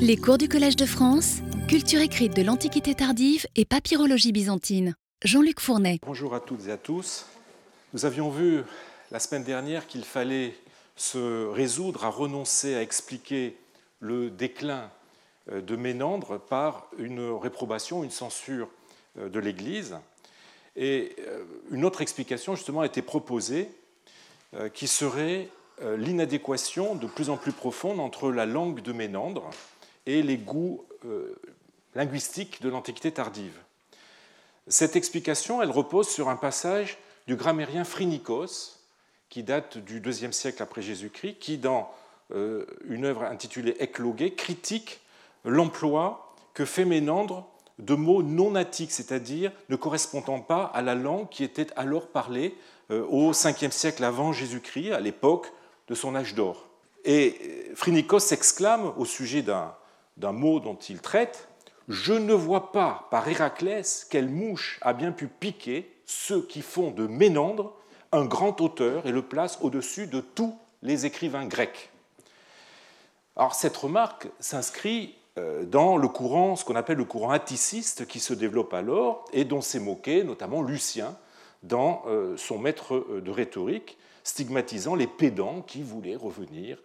Les cours du Collège de France, culture écrite de l'Antiquité tardive et papyrologie byzantine. Jean-Luc Fournet. Bonjour à toutes et à tous. Nous avions vu la semaine dernière qu'il fallait se résoudre à renoncer à expliquer le déclin euh, de Ménandre par une réprobation, une censure euh, de l'Église. Et euh, une autre explication, justement, a été proposée, qui serait l'inadéquation de plus en plus profonde entre la langue de Ménandre et les goûts linguistiques de l'Antiquité tardive. Cette explication, elle repose sur un passage du grammairien Phrynikos, qui date du IIe siècle après Jésus-Christ, qui, dans une œuvre intitulée Éclogé, critique l'emploi que fait Ménandre de mots non attiques, c'est-à-dire ne correspondant pas à la langue qui était alors parlée euh, au 5e siècle avant Jésus-Christ, à l'époque de son âge d'or. Et euh, Phrynikos s'exclame au sujet d'un mot dont il traite Je ne vois pas par Héraclès quelle mouche a bien pu piquer ceux qui font de Ménandre un grand auteur et le place au-dessus de tous les écrivains grecs. Alors cette remarque s'inscrit euh, dans le courant, ce qu'on appelle le courant atticiste qui se développe alors et dont s'est moqué notamment Lucien dans euh, son maître euh, de rhétorique, stigmatisant les pédants qui voulaient revenir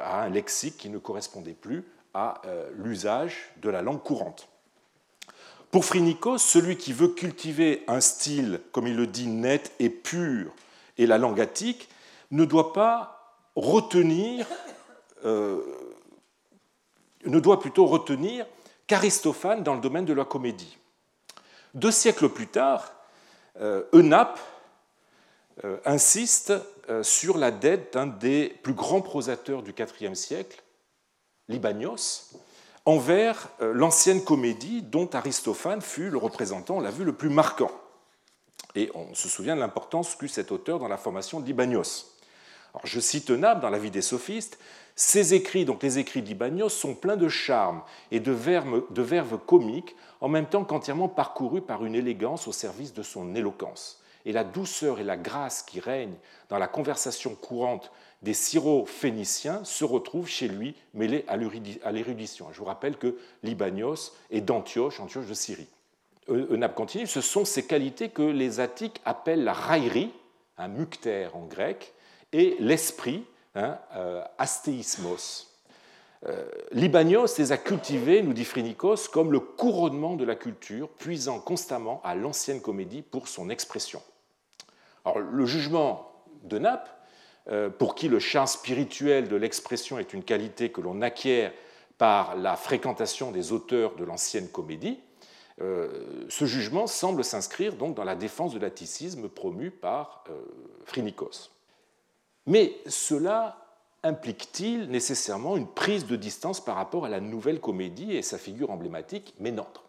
à un lexique qui ne correspondait plus à l'usage de la langue courante. Pour Phrynikos, celui qui veut cultiver un style, comme il le dit, net et pur, et la langue attique, ne doit pas retenir ne doit plutôt retenir qu'Aristophane dans le domaine de la comédie. Deux siècles plus tard, euh, euh, insiste euh, sur la dette d'un des plus grands prosateurs du IVe siècle, Libanios, envers l'ancienne comédie dont Aristophane fut le représentant, on l'a vu, le plus marquant. Et on se souvient de l'importance qu'eut cet auteur dans la formation de Libanios. Alors, je cite Eunape dans la vie des sophistes ces écrits, donc les écrits d'Ibanios, sont pleins de charme et de verve, de en même temps qu'entièrement parcourus par une élégance au service de son éloquence. Et la douceur et la grâce qui règnent dans la conversation courante des syro-phéniciens se retrouvent chez lui mêlés à l'érudition. Je vous rappelle que Libanios est d'Antioche, Antioche de Syrie. Eunape continue, ce sont ces qualités que les Attiques appellent la raillerie, un muctère en grec, et l'esprit, hein, euh, astéismos. Euh, Libanios les a cultivés, nous dit Phrynikos, comme le couronnement de la culture, puisant constamment à l'ancienne comédie pour son expression. Alors, le jugement de Naples, euh, pour qui le charme spirituel de l'expression est une qualité que l'on acquiert par la fréquentation des auteurs de l'ancienne comédie, ce jugement semble s'inscrire donc dans la défense de l'atticisme promu par Phrynikos. Mais cela implique-t-il nécessairement une prise de distance par rapport à la nouvelle comédie et sa figure emblématique, Ménandre?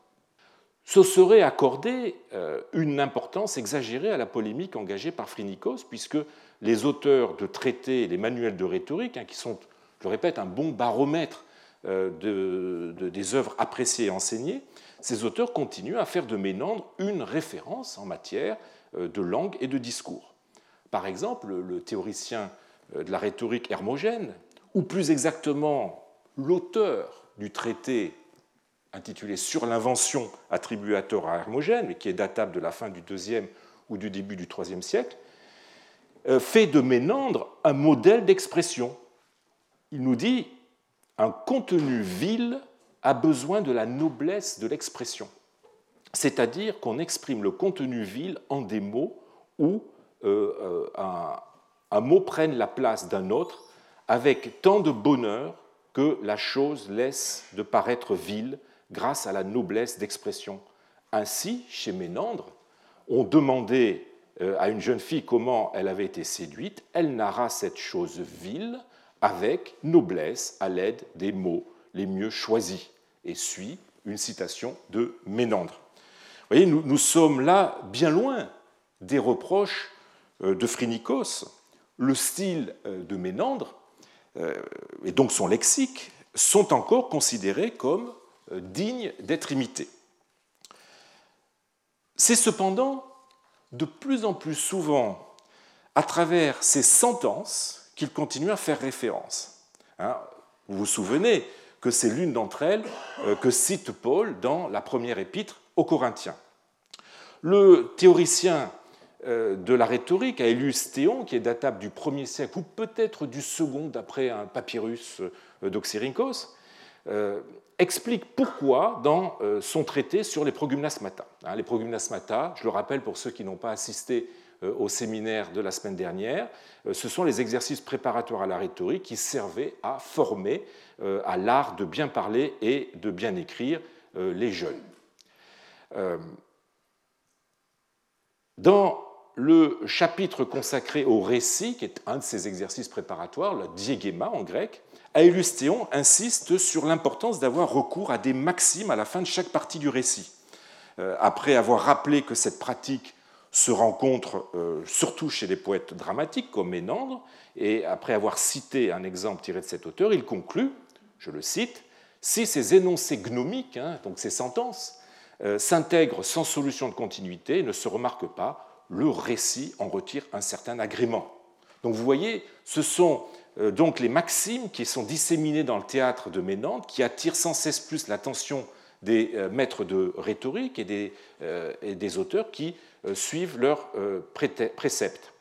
Ce serait accorder euh, une importance exagérée à la polémique engagée par Phrynikos, puisque les auteurs de traités et les manuels de rhétorique, hein, qui sont, je le répète, un bon baromètre euh, des œuvres appréciées et enseignées, ces auteurs continuent à faire de Ménandre une référence en matière euh, de langue et de discours. Par exemple, le théoricien de la rhétorique hermogène, ou plus exactement l'auteur du traité intitulé Sur l'invention attribué à Hermogène, mais qui est datable de la fin du IIe ou du début du IIIe siècle, euh, fait de Ménandre un modèle d'expression. Il nous dit un contenu vil a besoin de la noblesse de l'expression, c'est-à-dire qu'on exprime le contenu vil en des mots ou euh, euh, un, mot prenne la place d'un autre avec tant de bonheur que la chose laisse de paraître vile grâce à la noblesse d'expression. Ainsi, chez Ménandre, on demandait euh, à une jeune fille comment elle avait été séduite, elle narra cette chose vile avec noblesse à l'aide des mots les mieux choisis. Et suit une citation de Ménandre. Vous voyez, nous, nous sommes là bien loin des reproches euh, de Phrynikos, le style euh, de Ménandre et donc son lexique sont encore considérés comme dignes d'être imités. C'est cependant de plus en plus souvent à travers ces sentences qu'il continue à faire référence. Hein, vous vous souvenez que c'est l'une d'entre elles que cite Paul dans la première épître aux Corinthiens. Le théoricien de la rhétorique, Aelius Théon, qui est datable du 1er siècle ou peut-être du second d'après un papyrus d'Oxyrhynchos, explique pourquoi dans euh, son traité sur les progymnasmata. Hein, les progymnasmata, je le rappelle pour ceux qui n'ont pas assisté euh, au séminaire de la semaine dernière, euh, ce sont les exercices préparatoires à la rhétorique qui servaient à former à l'art de bien parler et de bien écrire les jeunes. Dans le chapitre consacré au récit, qui est un de ces exercices préparatoires, le diégéma en grec, Aelius Théon insiste sur l'importance d'avoir recours à des maximes à la fin de chaque partie du récit. Euh, après avoir rappelé que cette pratique se rencontre euh, surtout chez les poètes dramatiques comme Ménandre, et après avoir cité un exemple tiré de cet auteur, il conclut, je le cite, si ces énoncés gnomiques, hein, donc ces sentences, euh, s'intègrent sans solution de continuité, ne se remarquent pas, le récit en retire un certain agrément. Donc vous voyez, ce sont donc les maximes qui sont disséminées dans le théâtre de Ménandre, qui attirent sans cesse plus l'attention des euh, maîtres de rhétorique et des, euh, et des auteurs qui suivent leurs préceptes.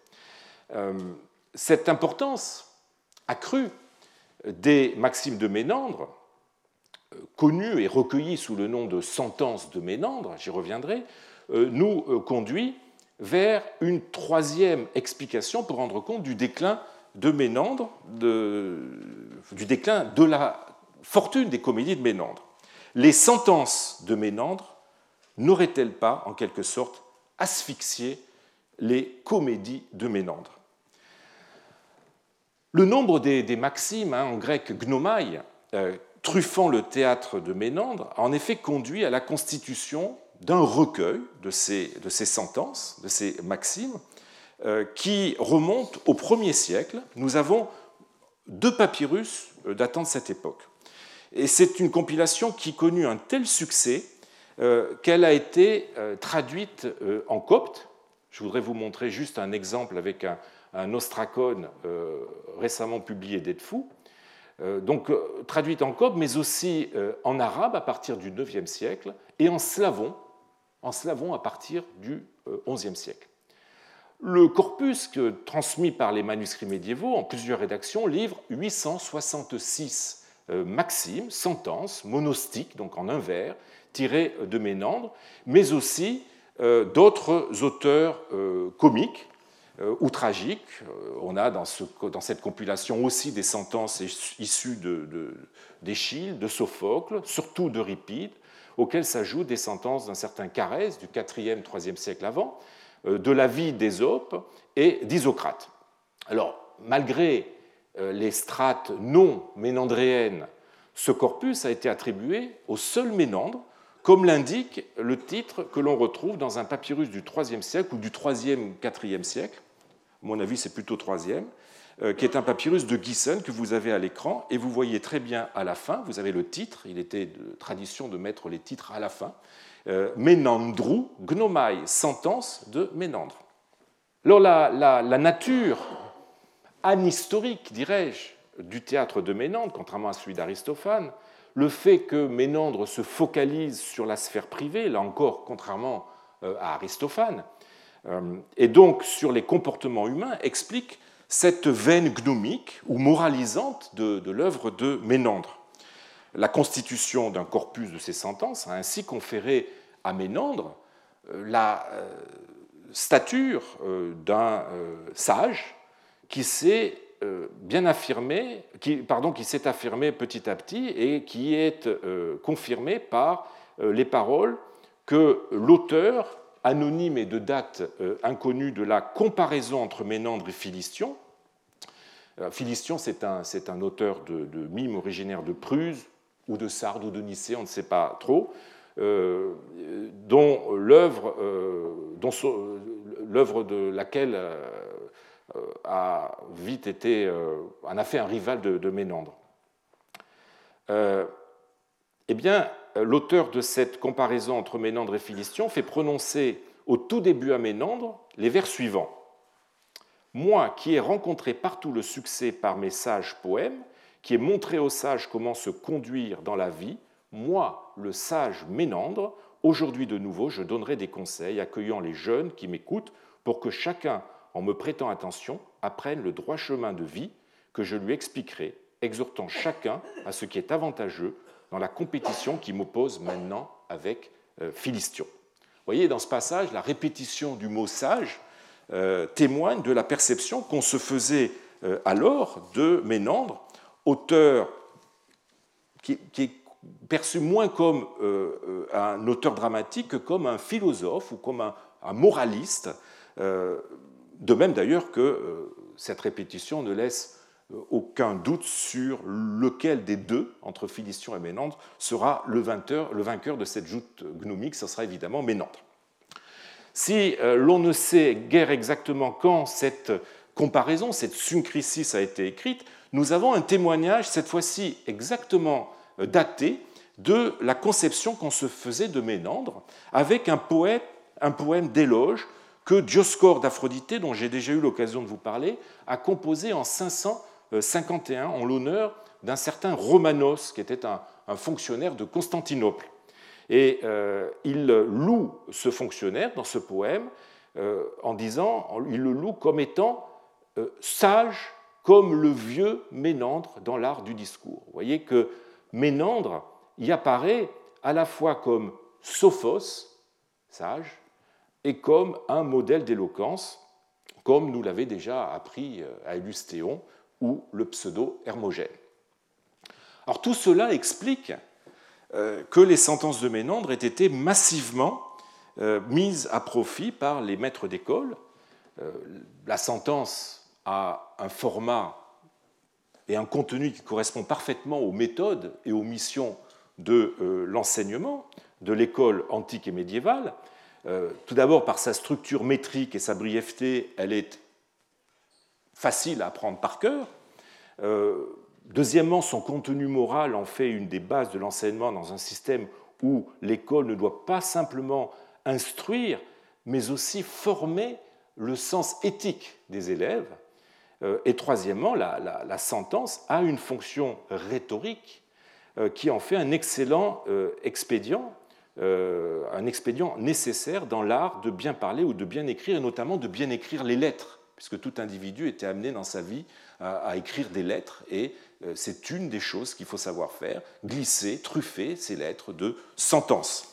Cette importance accrue des maximes de Ménandre, connues et recueillies sous le nom de sentences de Ménandre, j'y reviendrai, nous conduit vers une troisième explication pour rendre compte du déclin de Ménandre, du déclin de la fortune des comédies de Ménandre. Les sentences de Ménandre n'auraient-elles pas, en quelque sorte, asphyxié les comédies de Ménandre? Le nombre des, maximes, hein, en grec gnomai, euh, truffant le théâtre de Ménandre, a en effet conduit à la constitution d'un recueil de ces, de ces sentences, de ces maximes, qui remonte au 1er siècle. Nous avons deux papyrus euh, datant de cette époque. Et c'est une compilation qui connut un tel succès euh, qu'elle a été traduite en copte. Je voudrais vous montrer juste un exemple avec un, un ostracone récemment publié d'Edfou. Donc traduite en copte, mais aussi en arabe à partir du IXe siècle et en slavon, en slavon à partir du XIe siècle. Le corpus transmis par les manuscrits médiévaux en plusieurs rédactions livre 866 euh, maximes, sentences, monostiques, donc en un vers, tirées de Ménandre, mais aussi euh, d'autres auteurs euh, comiques ou tragiques. On a dans, cette compilation aussi des sentences issues d'Échille, de, de Sophocle, surtout d'Euripide, auxquelles s'ajoutent des sentences d'un certain Carès du 4e, 3e siècle avant, de la vie d'Ésope et d'Isocrate. Alors, malgré euh, les strates non ménandréennes, ce corpus a été attribué au seul Ménandre, comme l'indique le titre que l'on retrouve dans un papyrus du IIIe siècle ou du IIIe, IVe siècle. À mon avis, c'est plutôt IIIe, euh, qui est un papyrus de Gissen que vous avez à l'écran, et vous voyez très bien à la fin, vous avez le titre, il était de tradition de mettre les titres à la fin, euh, Ménandrou, Gnomai, sentence de Ménandre. Alors la, nature anhistorique, dirais-je, du théâtre de Ménandre, contrairement à celui d'Aristophane, le fait que Ménandre se focalise sur la sphère privée, là encore, contrairement euh, à Aristophane, euh, et donc sur les comportements humains, explique cette veine gnomique ou moralisante de l'œuvre de Ménandre. La constitution d'un corpus de ces sentences a ainsi conféré à Ménandre euh, la euh, stature euh, d'un sage qui s'est bien affirmé, pardon, qui s'est affirmé petit à petit et qui est confirmé par les paroles que l'auteur anonyme et de date inconnue de la comparaison entre Ménandre et Philistion. Philistion, c'est un, auteur de, de mime originaire de Prusse ou de Sardes ou de Nicée, on ne sait pas trop, euh, dont l'œuvre euh, l'œuvre de laquelle euh, a vite été en a fait un rival de, Ménandre. eh bien, l'auteur de cette comparaison entre Ménandre et Philistion fait prononcer au tout début à Ménandre les vers suivants. Moi qui ai rencontré partout le succès par mes sages poèmes, qui ait montré aux sages comment se conduire dans la vie, moi, le sage Ménandre, aujourd'hui de nouveau, je donnerai des conseils accueillant les jeunes qui m'écoutent pour que chacun, en me prêtant attention, apprenne le droit chemin de vie que je lui expliquerai, exhortant chacun à ce qui est avantageux dans la compétition qui m'oppose maintenant avec euh, Philistion. Vous voyez, dans ce passage, la répétition du mot sage euh, témoigne de la perception qu'on se faisait euh, alors de Ménandre, auteur qui, est perçu moins comme un auteur dramatique que comme un philosophe ou comme un, moraliste, de même d'ailleurs que cette répétition ne laisse aucun doute sur lequel des deux, entre Philistion et Ménandre, sera le vainqueur, de cette joute gnomique, ce sera évidemment Ménandre. Si euh, l'on ne sait guère exactement quand cette comparaison, cette syncrisis a été écrite, nous avons un témoignage, cette fois-ci exactement euh, daté, de la conception qu'on se faisait de Ménandre, avec un, poème d'éloge que Dioscore d'Aphrodite, dont j'ai déjà eu l'occasion de vous parler, a composé en 500 51 en l'honneur d'un certain Romanos, qui était un, fonctionnaire de Constantinople. Et euh, il loue ce fonctionnaire dans ce poème euh, en disant, il le loue comme étant sage comme le vieux Ménandre dans l'art du discours. Vous voyez que Ménandre y apparaît à la fois comme sophos, sage, et comme un modèle d'éloquence, comme nous l'avait déjà appris à Élystéon ou le pseudo-hermogène. Alors tout cela explique euh, que les sentences de Ménandre aient été massivement euh, mises à profit par les maîtres d'école. Euh, la sentence a un format et un contenu qui correspond parfaitement aux méthodes et aux missions de l'enseignement de l'école antique et médiévale. Tout d'abord par sa structure métrique et sa brièveté, elle est facile à apprendre par cœur. Euh, deuxièmement, son contenu moral en fait une des bases de l'enseignement dans un système où l'école ne doit pas simplement instruire, mais aussi former le sens éthique des élèves. Euh, et troisièmement, la, sentence a une fonction rhétorique euh, qui en fait un excellent expédient, un expédient nécessaire dans l'art de bien parler ou de bien écrire, et notamment de bien écrire les lettres puisque tout individu était amené dans sa vie à, écrire des lettres, et euh, c'est une des choses qu'il faut savoir faire, glisser, truffer ces lettres de sentences.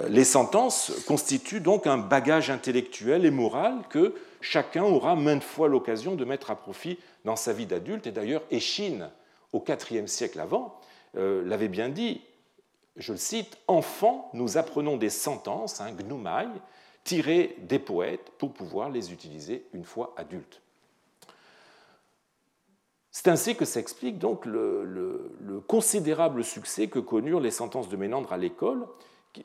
Euh, les sentences constituent donc un bagage intellectuel et moral que chacun aura maintes fois l'occasion de mettre à profit dans sa vie d'adulte. Et d'ailleurs, Échine, au IVe siècle avant, euh, l'avait bien dit, je le cite, Enfant, nous apprenons des sentences, hein, gnoumai, tirer des poètes pour pouvoir les utiliser une fois adultes. C'est ainsi que s'explique donc le, considérable succès que connurent les sentences de Ménandre à l'école,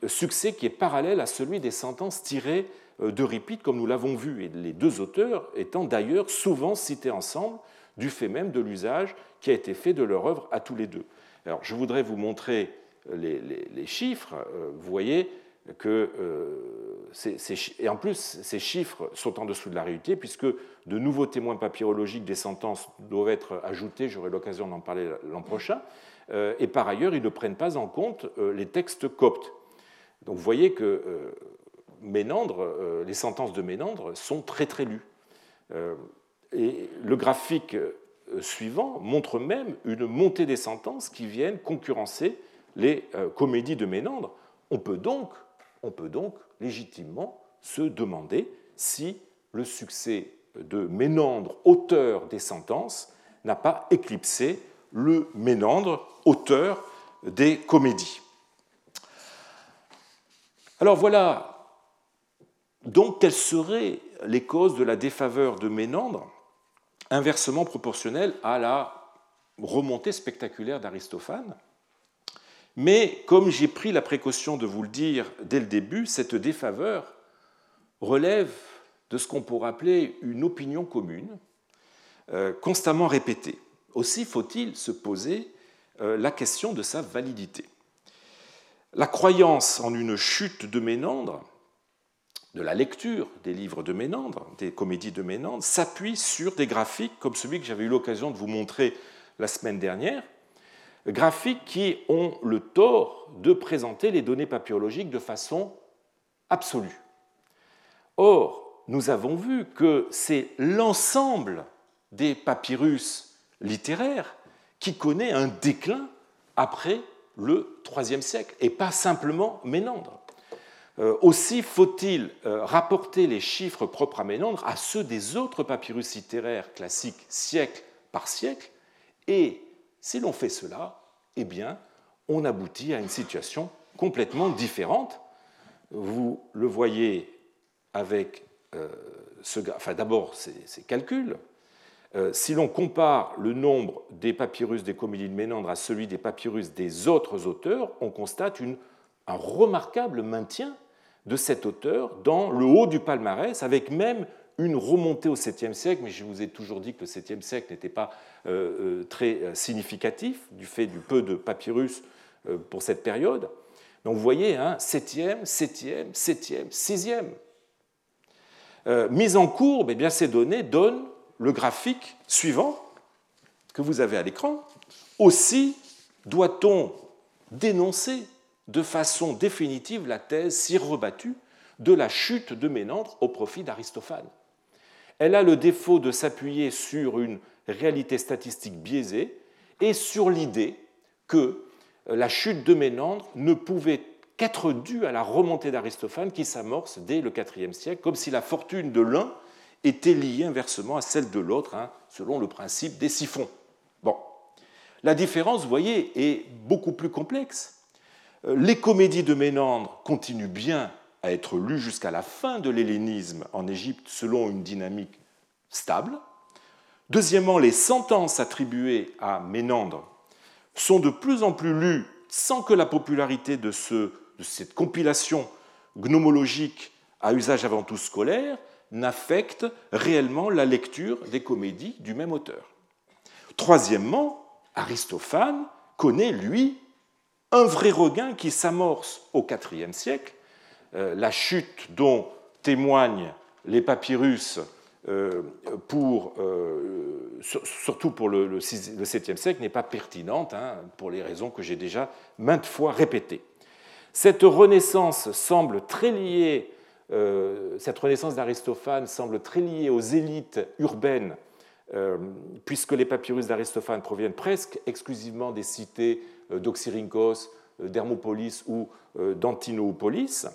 succès qui est parallèle à celui des sentences tirées euh, d'Euripide, comme nous l'avons vu, et les deux auteurs étant d'ailleurs souvent cités ensemble du fait même de l'usage qui a été fait de leur œuvre à tous les deux. Alors, je voudrais vous montrer les, les chiffres. Euh, vous voyez, que euh, et en plus ces chiffres sont en dessous de la réalité puisque de nouveaux témoins papyrologiques des sentences doivent être ajoutés, j'aurai l'occasion d'en parler l'an prochain, euh, et par ailleurs ils ne prennent pas en compte euh, les textes coptes. Donc vous voyez que Ménandre, les sentences de Ménandre sont très très lues. et le graphique suivant montre même une montée des sentences qui viennent concurrencer les comédies de Ménandre. On peut donc légitimement se demander si le succès de Ménandre, auteur des sentences, n'a pas éclipsé le Ménandre, auteur des comédies. Alors voilà donc quelles seraient les causes de la défaveur de Ménandre, inversement proportionnelle à la remontée spectaculaire d'Aristophane? Mais comme j'ai pris la précaution de vous le dire dès le début, cette défaveur relève de ce qu'on pourrait appeler une opinion commune, euh, constamment répétée. Aussi faut-il se poser euh, la question de sa validité. La croyance en une chute de Ménandre, de la lecture des livres de Ménandre, des comédies de Ménandre, s'appuie sur des graphiques comme celui que j'avais eu l'occasion de vous montrer la semaine dernière, graphiques qui ont le tort de présenter les données papyrologiques de façon absolue. Or, nous avons vu que c'est l'ensemble des papyrus littéraires qui connaît un déclin après le IIIe siècle, et pas simplement Ménandre. Euh, aussi faut-il euh, rapporter les chiffres propres à Ménandre à ceux des autres papyrus littéraires classiques siècle par siècle, et si l'on fait cela, eh bien, on aboutit à une situation complètement différente. Vous le voyez avec euh, ce, enfin, d'abord ces calculs, si l'on compare le nombre des papyrus des comédies de Ménandre à celui des papyrus des autres auteurs, on constate un remarquable maintien de cet auteur dans le haut du palmarès, avec même une remontée au 7e siècle, mais je vous ai toujours dit que le 7e siècle n'était pas euh, euh, très significatif du fait du peu de papyrus pour cette période. Donc vous voyez, 7e, 7e, 7e, 6e. mise en courbe, eh bien, ces données donnent le graphique suivant que vous avez à l'écran. Aussi doit-on dénoncer de façon définitive la thèse si rebattue de la chute de Ménandre au profit d'Aristophane. Elle a le défaut de s'appuyer sur une réalité statistique biaisée et sur l'idée que la chute de Ménandre ne pouvait qu'être due à la remontée d'Aristophane qui s'amorce dès le IVe siècle, comme si la fortune de l'un était liée inversement à celle de l'autre, hein, selon le principe des siphons. Bon. La différence, vous voyez, est beaucoup plus complexe. Euh, les comédies de Ménandre continuent bien à être lues jusqu'à la fin de l'hellénisme en Égypte selon une dynamique stable. Deuxièmement, les sentences attribuées à Ménandre sont de plus en plus lues sans que la popularité de, ce, de cette compilation gnomologique à usage avant tout scolaire n'affecte réellement la lecture des comédies du même auteur. Troisièmement, Aristophane connaît, lui, un vrai regain qui s'amorce au IVe siècle, euh, la chute dont témoignent les papyrus euh, pour, euh, surtout pour le, 7e siècle, n'est pas pertinente, hein, pour les raisons que j'ai déjà maintes fois répétées. Cette renaissance semble très liée euh, cette renaissance d'Aristophane semble très liée aux élites urbaines, euh, puisque les papyrus d'Aristophane proviennent presque exclusivement des cités euh, d'Oxyrhynchos, d'Hermopolis ou d'Antinoopolis.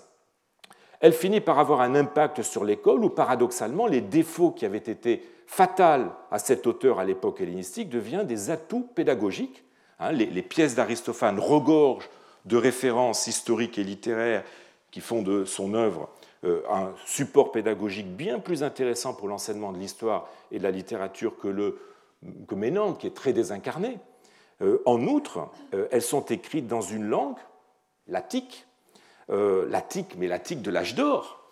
Elle finit par avoir un impact sur l'école où, paradoxalement, les défauts qui avaient été fatals à cet auteur à l'époque hellénistique deviennent des atouts pédagogiques. Hein, les pièces d'Aristophane regorgent de références historiques et littéraires qui font de son œuvre un support pédagogique bien plus intéressant pour l'enseignement de l'histoire et de la littérature que, le, que qui est très désincarné. Euh, en outre, euh, elles sont écrites dans une langue, l'attique, l'attique, mais l'attique de l'âge d'or,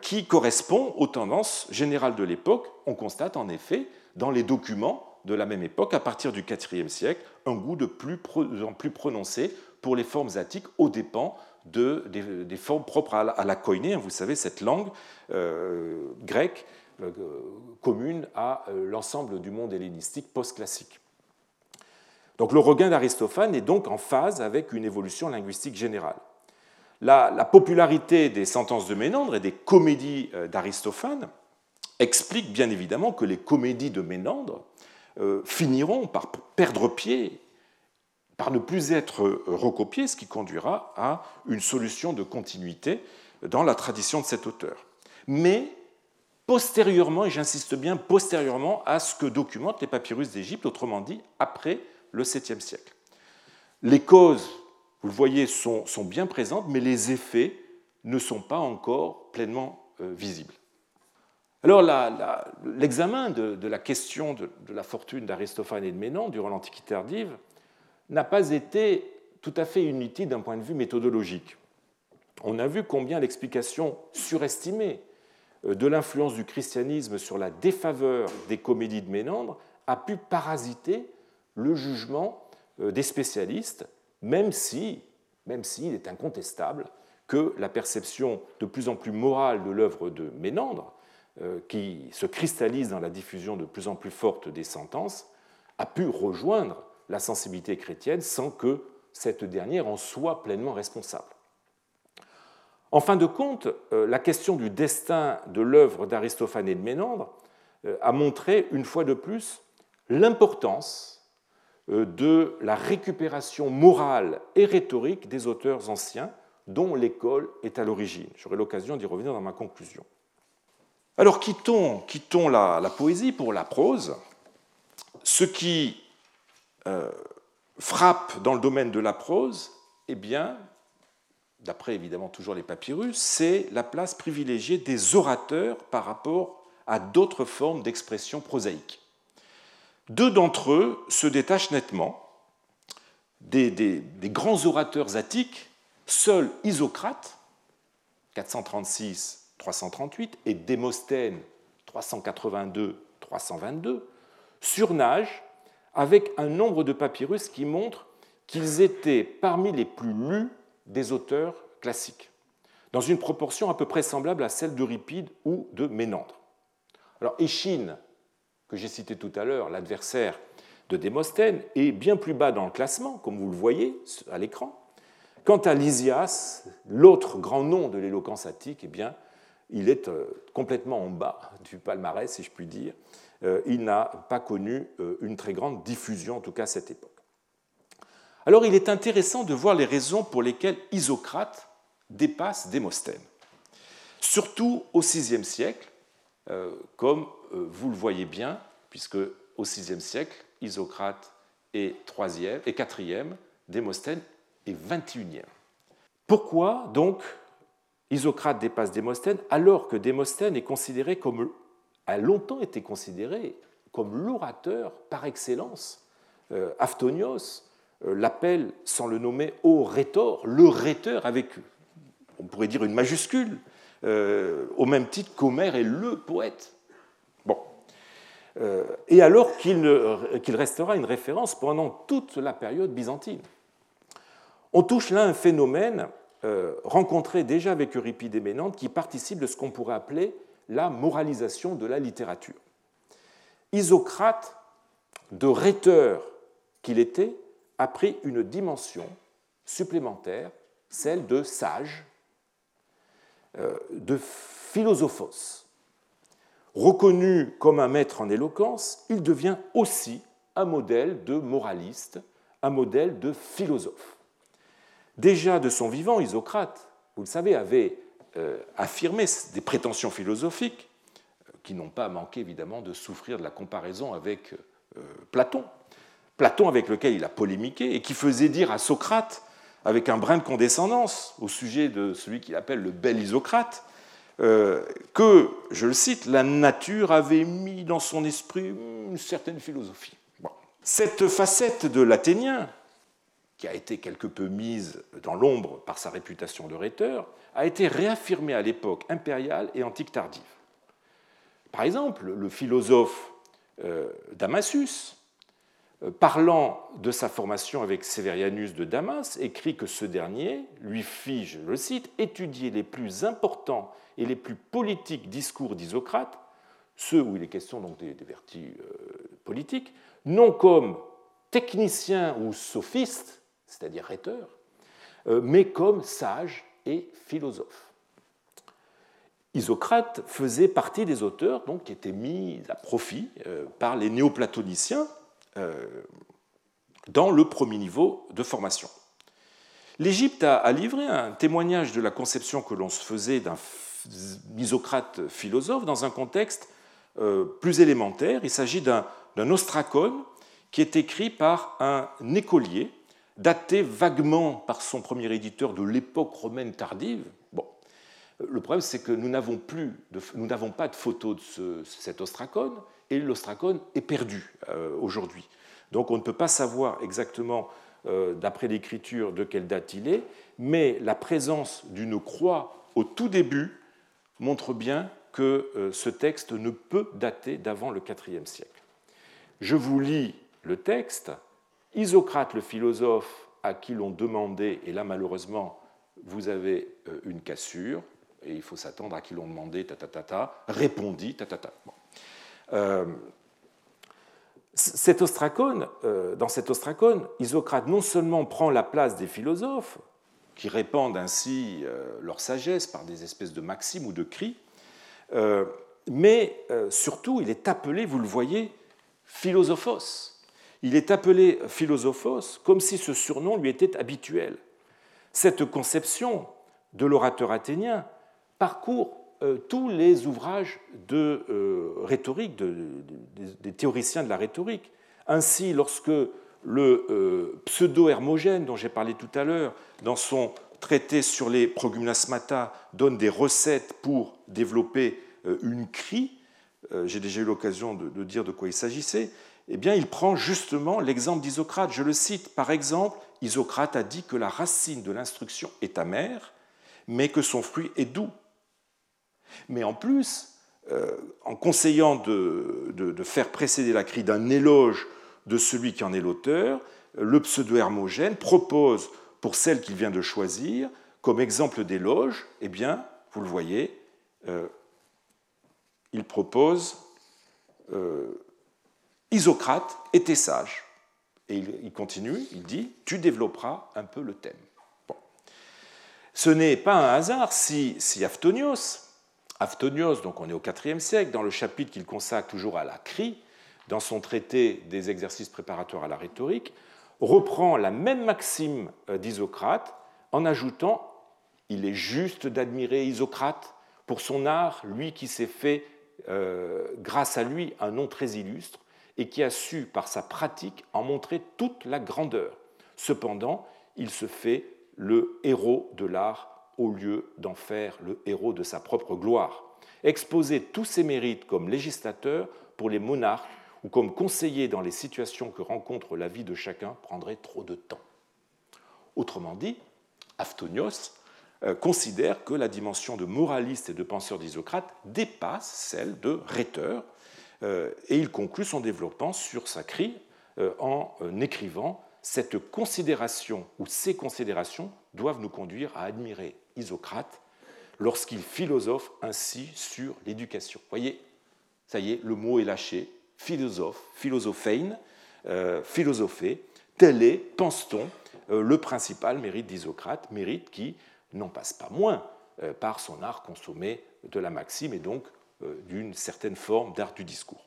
qui correspond aux tendances générales de l'époque. On constate en effet dans les documents de la même époque, à partir du IVe siècle, un goût de plus en plus prononcé pour les formes attiques aux dépens de, des, formes propres à la, koiné, vous savez, cette langue euh, grecque euh, commune à euh, l'ensemble du monde hellénistique post-classique. Donc le regain d'Aristophane est donc en phase avec une évolution linguistique générale. La, la, popularité des sentences de Ménandre et des comédies d'Aristophane explique bien évidemment que les comédies de Ménandre finiront par perdre pied par ne plus être recopié, ce qui conduira à une solution de continuité dans la tradition de cet auteur. Mais postérieurement, et j'insiste bien postérieurement à ce que documentent les papyrus d'Égypte, autrement dit après le 7e siècle. Les causes, vous le voyez, sont, bien présentes, mais les effets ne sont pas encore pleinement euh, visibles. Alors l'examen de, la question de, de la fortune d'Aristophane et de Ménon durant l'Antiquité tardive n'a pas été tout à fait inutile d'un point de vue méthodologique. On a vu combien l'explication surestimée euh, de l'influence du christianisme sur la défaveur des comédies de Ménandre a pu parasiter le jugement euh, des spécialistes, même si, même s'il est incontestable que la perception de plus en plus morale de l'œuvre de Ménandre, euh, qui se cristallise dans la diffusion de plus en plus forte des sentences, a pu rejoindre la sensibilité chrétienne sans que cette dernière en soit pleinement responsable. En fin de compte, euh, la question du destin de l'œuvre d'Aristophane et de Ménandre euh, a montré une fois de plus l'importance euh, de la récupération morale et rhétorique des auteurs anciens dont l'école est à l'origine. J'aurai l'occasion d'y revenir dans ma conclusion. Alors quittons, la, poésie pour la prose. Ce qui frappe dans le domaine de la prose, eh bien, d'après évidemment toujours les papyrus, c'est la place privilégiée des orateurs par rapport à d'autres formes d'expression prosaïque. Deux d'entre eux se détachent nettement. Des, grands orateurs attiques, seul Isocrate, 436-338, et Démosthène, 382-322, surnagent avec un nombre de papyrus qui montrent qu'ils étaient parmi les plus lus des auteurs classiques, dans une proportion à peu près semblable à celle d'Euripide ou de Ménandre. Alors Échine, que j'ai cité tout à l'heure, l'adversaire de Démosthène, est bien plus bas dans le classement, comme vous le voyez à l'écran. Quant à Lysias, l'autre grand nom de l'éloquence attique, eh bien, il est euh, complètement en bas du palmarès, si je puis dire. Euh, il n'a pas connu euh, une très grande diffusion, en tout cas à cette époque. Alors il est intéressant de voir les raisons pour lesquelles Isocrate dépasse Démosthène. Surtout au VIe siècle, euh, comme vous le voyez bien, puisque au VIe siècle, Isocrate est troisième et quatrième, Démosthène est 21e. Pourquoi donc Isocrate dépasse Démosthène alors que Démosthène est considéré comme a longtemps été considéré comme l'orateur par excellence. Euh, Aftonios euh, l'appelle, sans le nommer, au rhétor, le rhéteur avec, on pourrait dire, une majuscule, euh, au même titre qu'Homère est le poète. Bon. Et alors qu'il restera une référence pendant toute la période byzantine. On touche là un phénomène rencontré déjà avec Euripide et Ménandre qui participe de ce qu'on pourrait appeler la moralisation de la littérature. Isocrate, de rhéteur qu'il était, a pris une dimension supplémentaire, celle de sage, euh, de philosophos. Reconnu comme un maître en éloquence, il devient aussi un modèle de moraliste, un modèle de philosophe. Déjà de son vivant, Isocrate, vous le savez, avait euh, affirmé des prétentions philosophiques euh, qui n'ont pas manqué évidemment de souffrir de la comparaison avec Platon. Platon avec lequel il a polémiqué et qui faisait dire à Socrate, avec un brin de condescendance au sujet de celui qu'il appelle le bel Isocrate, euh, que, je le cite, la nature avait mis dans son esprit une certaine philosophie. Cette facette de l'Athénien, qui a été quelque peu mise dans l'ombre par sa réputation de rhéteur, a été réaffirmée à l'époque impériale et antique tardive. Par exemple, le philosophe euh, Damasus, euh, parlant de sa formation avec Sévérianus de Damas, écrit que ce dernier lui fit, je le cite, étudier les plus importants et les plus politiques discours d'Isocrate, ceux où il est question donc des, vertus euh, politiques, non comme technicien ou sophiste, c'est-à-dire rhéteur, euh, mais comme sage et philosophe. Isocrate faisait partie des auteurs donc, qui étaient mis à profit par les néoplatoniciens euh, dans le premier niveau de formation. L'Égypte a livré un témoignage de la conception que l'on se faisait d'un misocrate philosophe dans un contexte euh, plus élémentaire. Il s'agit d'un ostracone qui est écrit par un écolier, daté vaguement par son premier éditeur de l'époque romaine tardive. Bon. Le problème, c'est que nous n'avons pas de photo de cet ostracone, et l'ostracone est perdu euh, aujourd'hui. Donc on ne peut pas savoir exactement, euh, d'après l'écriture, de quelle date il est, mais la présence d'une croix au tout début montre bien que euh, ce texte ne peut dater d'avant le IVe siècle. Je vous lis le texte. Isocrate, le philosophe à qui l'on demandait, et là malheureusement vous avez une cassure, et il faut s'attendre à qui l'on demandait, ta, répondit, ta, ta, ta. Euh, Cet ostracone, dans cet ostracone, Isocrate non seulement prend la place des philosophes, qui répandent ainsi leur sagesse par des espèces de maximes ou de cris, mais surtout il est appelé, vous le voyez, philosophos. Il est appelé philosophos comme si ce surnom lui était habituel. Cette conception de l'orateur athénien parcourt euh, tous les ouvrages de euh, rhétorique, des théoriciens de la rhétorique. Ainsi, lorsque le euh, pseudo-hermogène, dont j'ai parlé tout à l'heure, dans son traité sur les progymnasmata, donne des recettes pour développer une crie, j'ai déjà eu l'occasion de, dire de quoi il s'agissait, eh il prend justement l'exemple d'Isocrate. Je le cite, par exemple, Isocrate a dit que la racine de l'instruction est amère, mais que son fruit est doux. Mais en plus, euh, en conseillant de, faire précéder la crie d'un éloge de celui qui en est l'auteur, le pseudo-hermogène propose pour celle qu'il vient de choisir, comme exemple d'éloge, eh bien, vous le voyez, euh, il propose euh, Isocrate était sage. Et il, continue, il dit Tu développeras un peu le thème. Ce n'est pas un hasard si, si Aftonios, Aftonios, donc on est au IVe siècle, dans le chapitre qu'il consacre toujours à la crie, dans son traité des exercices préparatoires à la rhétorique, reprend la même maxime euh, d'Isocrate en ajoutant Il est juste d'admirer Isocrate pour son art, lui qui s'est fait, euh, grâce à lui, un nom très illustre, et qui a su, par sa pratique, en montrer toute la grandeur. Cependant, il se fait le héros de l'art au lieu d'en faire le héros de sa propre gloire. Exposer tous ses mérites comme législateur pour les monarques ou comme conseiller dans les situations que rencontre la vie de chacun prendrait trop de temps. Autrement dit, Aftonios euh, considère que la dimension de moraliste et de penseur d'Isocrate dépasse celle de rhéteur, et il conclut son développement sur sa crie euh, en euh, écrivant Cette considération ou ces considérations doivent nous conduire à admirer Isocrate lorsqu'il philosophe ainsi sur l'éducation. Voyez, ça y est, le mot est lâché. Philosophe, philosophein, philosopher, tel est, pense-t-on, le principal mérite d'Isocrate, mérite qui n'en passe pas moins par son art consommé de la maxime et donc euh, d'une certaine forme d'art du discours.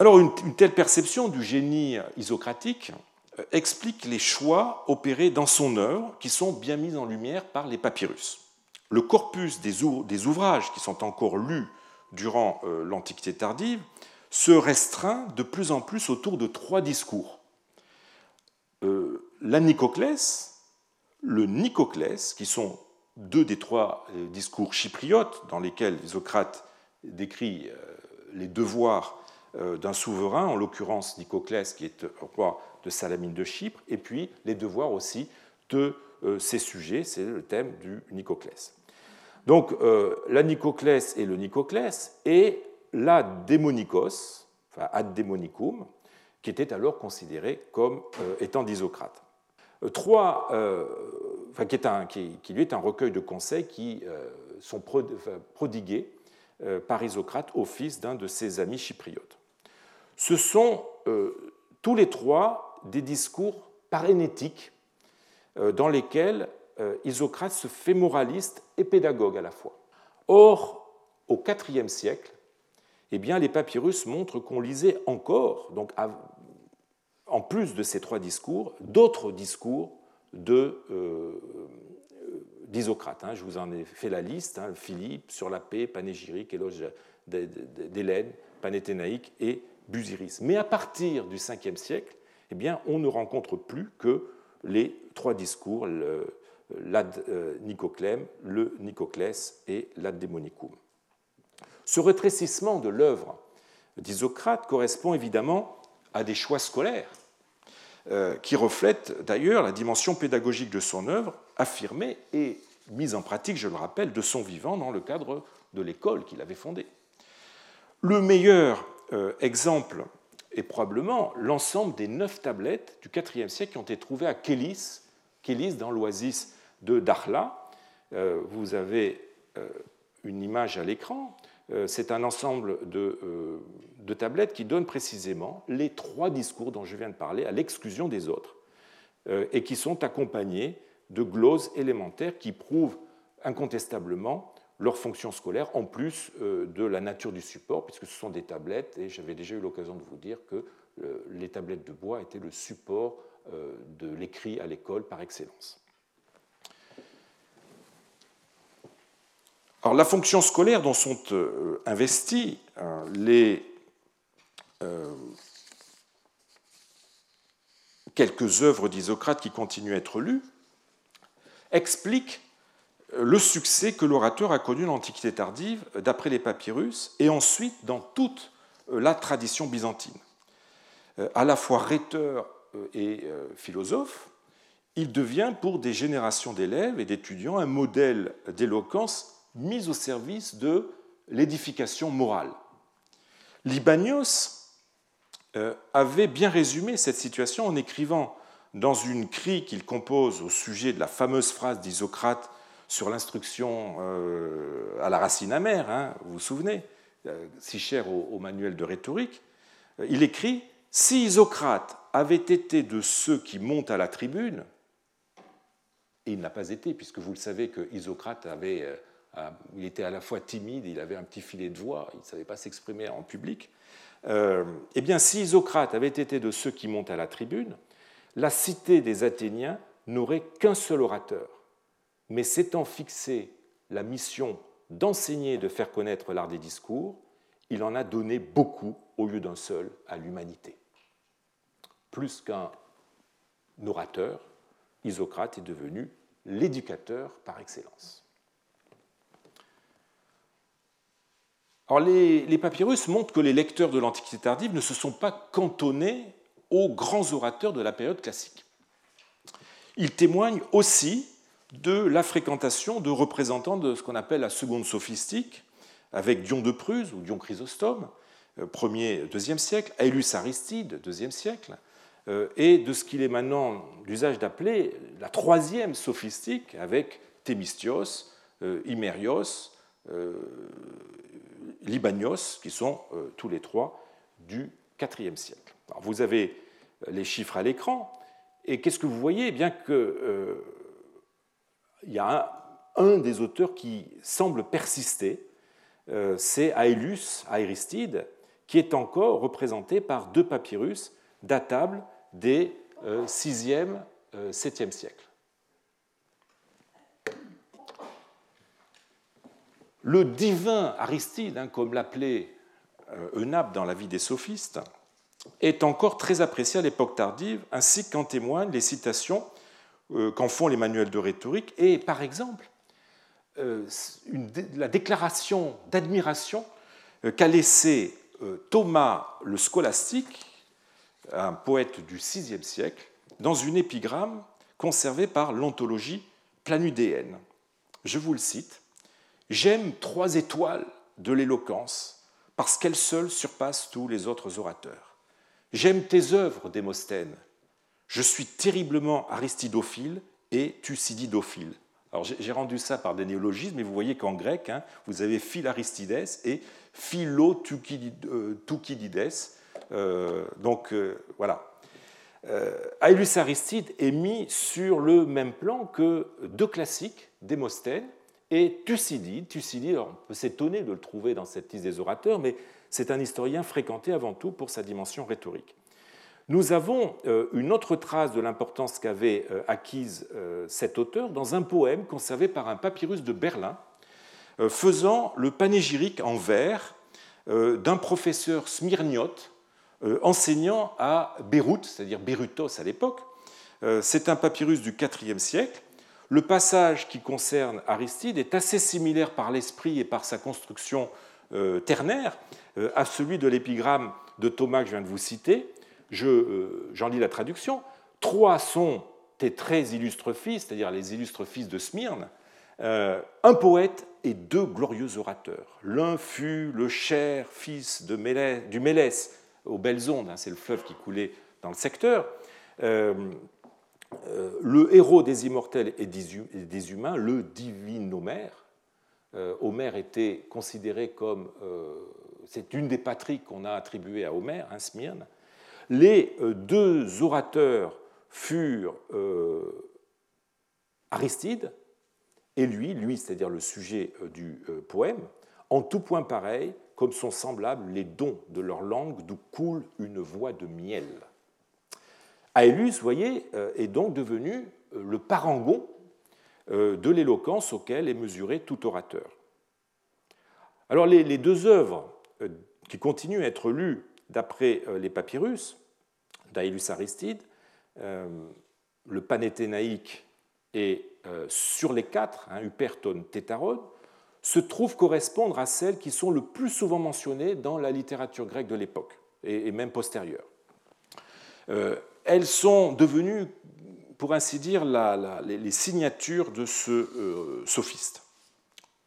Alors une, telle perception du génie isocratique euh, explique les choix opérés dans son œuvre qui sont bien mis en lumière par les papyrus. Le corpus des, ouvrages qui sont encore lus durant euh, l'Antiquité tardive se restreint de plus en plus autour de trois discours. la Nicoclès, le Nicoclès, qui sont deux des trois discours chypriotes dans lesquels Isocrate décrit euh, les devoirs euh, d'un souverain, en l'occurrence Nicoclès, qui est roi de Salamine de Chypre, et puis les devoirs aussi de euh, ses sujets, c'est le thème du Nicoclès. Donc la Nicoclès et le Nicoclès et la démonikos, enfin ad démonicum, qui était alors considéré comme étant d'Isocrate. Trois, qui, est un, lui est un recueil de conseils qui sont prodigués euh, par Isocrate au fils d'un de ses amis chypriotes. Ce sont euh, tous les trois des discours parénétiques euh, dans lesquels Isocrate se fait moraliste et pédagogue à la fois. Or, au IVe siècle, eh bien, les papyrus montrent qu'on lisait encore, donc en plus de ces trois discours, d'autres discours de, d'Isocrate. Hein. je vous en ai fait la liste hein. Philippe, sur la paix, panégyrique, éloge d'Hélène, panéthénaïque et Busiris. Mais à partir du 5e siècle, eh on ne rencontre plus que les trois discours, l'ad euh, nicoclème, le nicoclès et l'ad démonicum. Ce rétrécissement de l'œuvre d'Isocrate correspond évidemment à des choix scolaires qui reflètent d'ailleurs la dimension pédagogique de son œuvre, affirmée et mise en pratique, je le rappelle, de son vivant dans le cadre de l'école qu'il avait fondée. Le meilleur euh, exemple est probablement l'ensemble des neuf tablettes du IVe siècle qui ont été trouvées à Kélis, Kélis dans l'oasis de Dakhla. Euh, vous avez une image à l'écran c'est un ensemble de, de tablettes qui donnent précisément les trois discours dont je viens de parler, à l'exclusion des autres, et qui sont accompagnés de gloses élémentaires qui prouvent incontestablement leur fonction scolaire, en plus euh, de la nature du support, puisque ce sont des tablettes, et j'avais déjà eu l'occasion de vous dire que euh, les tablettes de bois étaient le support euh, de l'écrit à l'école par excellence. Alors, la fonction scolaire dont sont investies les quelques œuvres d'Isocrate qui continuent à être lues explique le succès que l'orateur a connu dans l'Antiquité tardive, d'après les papyrus, et ensuite dans toute la tradition byzantine. Euh, à la fois rhéteur euh, et euh, philosophe, il devient pour des générations d'élèves et d'étudiants un modèle d'éloquence mis au service de l'édification morale. Libanios avait bien résumé cette situation en écrivant dans une crie qu'il compose au sujet de la fameuse phrase d'Isocrate sur l'instruction euh, à la racine amère, hein, vous vous souvenez, euh, si cher au, manuel de rhétorique, euh, il écrit Si Isocrate avait été de ceux qui montent à la tribune, et il n'a pas été, puisque vous le savez que Isocrate avait, il était à la fois timide, il avait un petit filet de voix, il ne savait pas s'exprimer en public. eh bien, si Isocrate avait été de ceux qui montent à la tribune, la cité des Athéniens n'aurait qu'un seul orateur, mais s'étant fixé la mission d'enseigner et de faire connaître l'art des discours, il en a donné beaucoup au lieu d'un seul à l'humanité. Plus qu'un orateur, Isocrate est devenu l'éducateur par excellence. Alors les, papyrus montrent que les lecteurs de l'Antiquité tardive ne se sont pas cantonnés aux grands orateurs de la période classique. Il témoigne aussi de la fréquentation de représentants de ce qu'on appelle la seconde sophistique, avec Dion de Prusse ou Dion Chrysostome, 1er, euh, 2e siècle, Aélus Aristide, 2e siècle, euh, et de ce qu'il est maintenant l'usage d'appeler la troisième sophistique, avec Thémistios, euh, Imérios, Libanios, qui sont tous les trois du IVe siècle vous avez les chiffres à l'écran, et qu'est-ce que vous voyez? Eh Bien que euh, y a un, des auteurs qui semble persister, euh, c'est Aélus, Aéristide, qui est encore représenté par deux papyrus datables des 6e, euh, 7e siècles. Le divin Aristide, hein, comme l'appelait Eunape dans la vie des sophistes, est encore très apprécié à l'époque tardive, ainsi qu'en témoignent les citations euh, qu'en font les manuels de rhétorique et, par exemple, euh, la déclaration d'admiration euh, qu'a laissée Thomas le scolastique, un poète du VIe siècle, dans une épigramme conservée par l'anthologie planudéenne. Je vous le cite J'aime trois étoiles de l'éloquence parce qu'elles seules surpassent tous les autres orateurs. J'aime tes œuvres, Démosthène. Je suis terriblement aristidophile et thucydidophile. Alors j'ai rendu ça par des néologismes, mais vous voyez qu'en grec, hein, vous avez phil Aristides et philo thucydides. Euh, donc euh, voilà. Euh, Aristide est mis sur le même plan que deux classiques, Démosthène et Thucydide. Thucydide, on peut s'étonner de le trouver dans cette liste des orateurs, mais c'est un historien fréquenté avant tout pour sa dimension rhétorique. Nous avons euh, une autre trace de l'importance qu'avait euh, acquise euh, cet auteur dans un poème conservé par un papyrus de Berlin, faisant le panégyrique en vers d'un professeur smyrniote enseignant à Beyrouth, c'est-à-dire Bérutos à l'époque. C'est un papyrus du IVe siècle. Le passage qui concerne Aristide est assez similaire par l'esprit et par sa construction ternaire euh, à celui de l'épigramme de Thomas que je viens de vous citer. Euh, j'en lis la traduction. Trois sont tes très illustres fils, c'est-à-dire les illustres fils de Smyrne, euh, un poète et deux glorieux orateurs. L'un fut le cher fils du Mélès aux belles ondes, hein, c'est le fleuve qui coulait dans le secteur. Le héros des immortels et des humains, le divinomère, Homère était considéré comme. c'est une des patries qu'on a attribuées à Homère, hein, Smyrne. Les deux orateurs furent Aristide et lui, lui, c'est-à-dire le sujet du poème, en tout point pareil, comme sont semblables les dons de leur langue d'où coule une voix de miel. Aélus, vous voyez, euh, est donc devenu euh, le parangon euh, de l'éloquence auquel est mesuré tout orateur. Alors les, deux œuvres qui continuent à être lues d'après les papyrus d'Aélus Aristide, le Panéthénaïque et sur les quatre, hein, Uperton, Tétarone, se trouvent correspondre à celles qui sont le plus souvent mentionnées dans la littérature grecque de l'époque, et, même postérieure. Elles sont devenues, pour ainsi dire, les, signatures de ce euh, sophiste.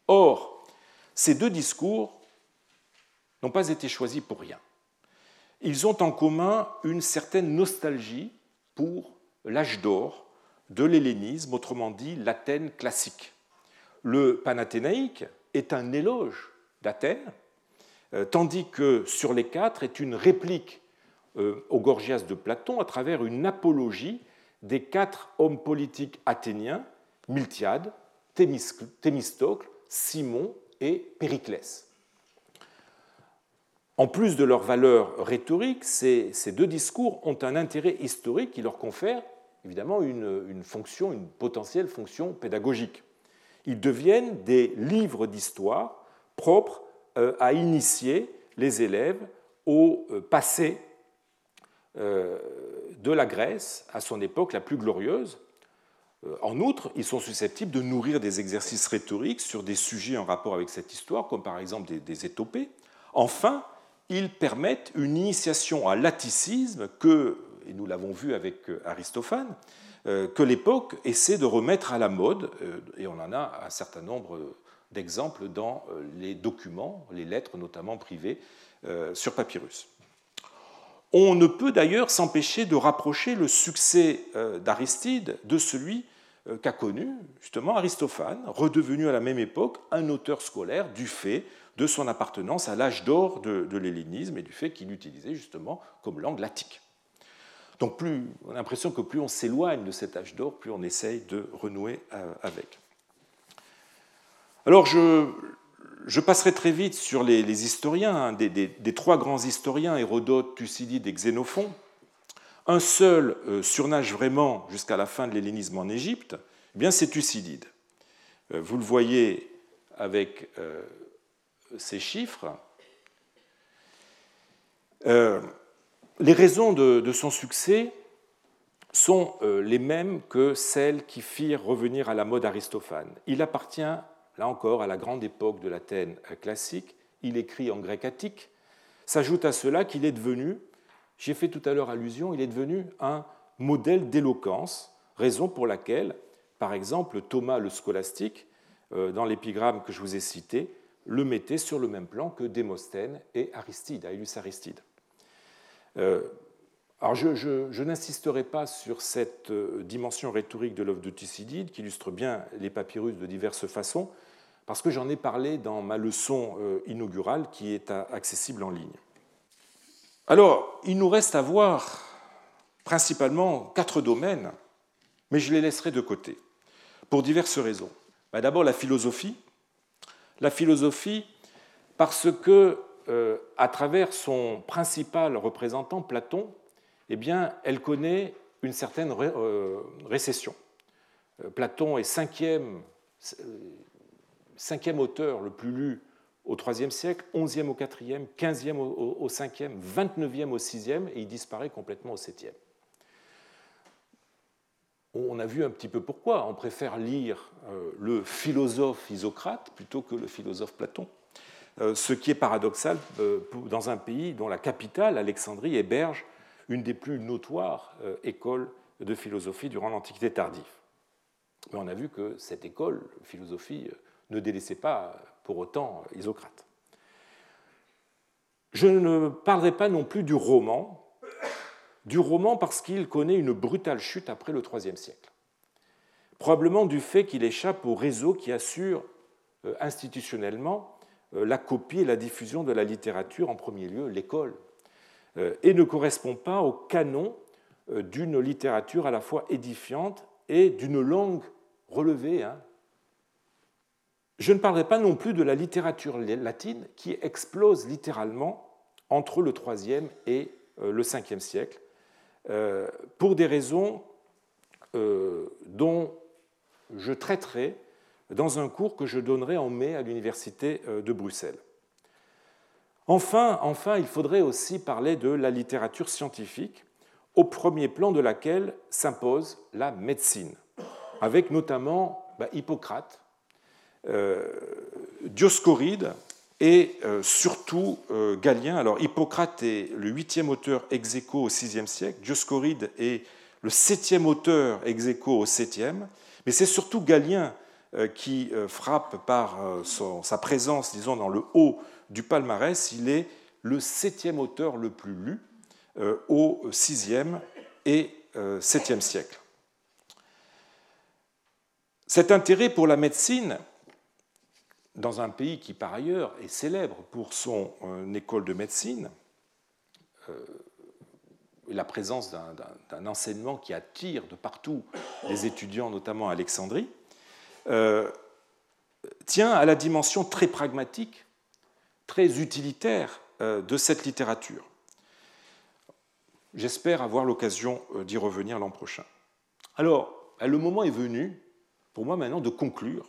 Or, ces deux discours n'ont pas été choisis pour rien. Ils ont en commun une certaine nostalgie pour l'âge d'or de l'hellénisme, autrement dit l'Athènes classique le Panathénaïque est un éloge d'Athènes, euh, tandis que sur les quatre est une réplique au Gorgias de Platon à travers une apologie des quatre hommes politiques athéniens, Miltiade, Thémistocle, Simon et Périclès. En plus de leur valeur rhétorique, ces, deux discours ont un intérêt historique qui leur confère évidemment une fonction, une potentielle fonction pédagogique ils deviennent des livres d'histoire propres euh, à initier les élèves au euh, passé euh, de la Grèce à son époque la plus glorieuse. En outre, ils sont susceptibles de nourrir des exercices rhétoriques sur des sujets en rapport avec cette histoire, comme par exemple des, étopées. Enfin, ils permettent une initiation à l'atticisme que, et nous l'avons vu avec Aristophane, euh, que l'époque essaie de remettre à la mode, euh, et on en a un certain nombre d'exemples dans euh, les documents, les lettres notamment privées sur papyrus. On ne peut d'ailleurs s'empêcher de rapprocher le succès d'Aristide de celui qu'a connu justement Aristophane, redevenu à la même époque un auteur scolaire du fait de son appartenance à l'âge d'or de, de l'hellénisme et du fait qu'il utilisait justement comme langue l'attique. Donc plus, on a l'impression que plus on s'éloigne de cet âge d'or, plus on essaye de renouer euh, avec. Alors je, passerai très vite sur les, historiens, hein, des, trois grands historiens, Hérodote, Thucydide et Xénophon. Un seul euh, surnage vraiment jusqu'à la fin de l'hellénisme en Égypte, eh bien c'est Thucydide. Euh, vous le voyez avec ces chiffres les raisons de, son succès sont euh, les mêmes que celles qui firent revenir à la mode Aristophane. Il appartient, là encore, à la grande époque de l'Athènes classique. Il écrit en grec attique. S'ajoute à cela qu'il est devenu, j'ai fait tout à l'heure allusion, il est devenu un modèle d'éloquence, raison pour laquelle, par exemple, Thomas le scolastique, euh, dans l'épigramme que je vous ai cité, le mettait sur le même plan que Démosthène et Aristide, Aélus Aristide. Euh, alors je, n'insisterai pas sur cette euh, dimension rhétorique de l'œuvre de Thucydide, qui illustre bien les papyrus de diverses façons, parce que j'en ai parlé dans ma leçon euh, inaugurale qui est accessible en ligne. Alors, il nous reste à voir principalement quatre domaines, mais je les laisserai de côté, pour diverses raisons. Bah, d'abord, la philosophie. La philosophie, parce que euh, à travers son principal représentant, Platon, eh bien, elle connaît une certaine euh, récession. Euh, Platon est cinquième, cinquième auteur le plus lu au IIIe siècle, onzième au IVe, quinzième au Ve, vingt-neuvième au VIe, et il disparaît complètement au VIIe. On a vu un petit peu pourquoi. On préfère lire le philosophe Isocrate plutôt que le philosophe Platon. Euh, ce qui est paradoxal euh, dans un pays dont la capitale, Alexandrie, héberge une des plus notoires euh, écoles de philosophie durant l'Antiquité tardive. Mais on a vu que cette école, philosophie, ne délaissait pas pour autant Isocrate. Je ne parlerai pas non plus du roman, du roman parce qu'il connaît une brutale chute après le IIIe siècle. Probablement du fait qu'il échappe au réseau qui assure institutionnellement la copie et la diffusion de la littérature, en premier lieu l'école, et ne correspond pas au canon d'une littérature à la fois édifiante et d'une langue relevée. Hein. Je ne parlerai pas non plus de la littérature latine qui explose littéralement entre le IIIe et le Ve siècle, pour des raisons dont je traiterai dans un cours que je donnerai en mai à l'Université euh, de Bruxelles. Enfin, enfin, il faudrait aussi parler de la littérature scientifique, au premier plan de laquelle s'impose la médecine, avec notamment bah, Hippocrate, euh, Dioscoride et euh, surtout Galien. Alors Hippocrate est le huitième auteur ex aequo au VIe siècle, Dioscoride est le septième auteur ex au septième, mais c'est surtout Galien euh, qui euh, frappe par euh, sa présence, disons, dans le haut du palmarès. Il est le septième auteur le plus lu au VIe et VIIe siècle. Cet intérêt pour la médecine, dans un pays qui par ailleurs est célèbre pour son école de médecine, et la présence d'un enseignement qui attire de partout les étudiants, notamment à Alexandrie, euh, tient à la dimension très pragmatique, très utilitaire euh, de cette littérature. J'espère avoir l'occasion euh, d'y revenir l'an prochain. Alors, le moment est venu, pour moi maintenant, de conclure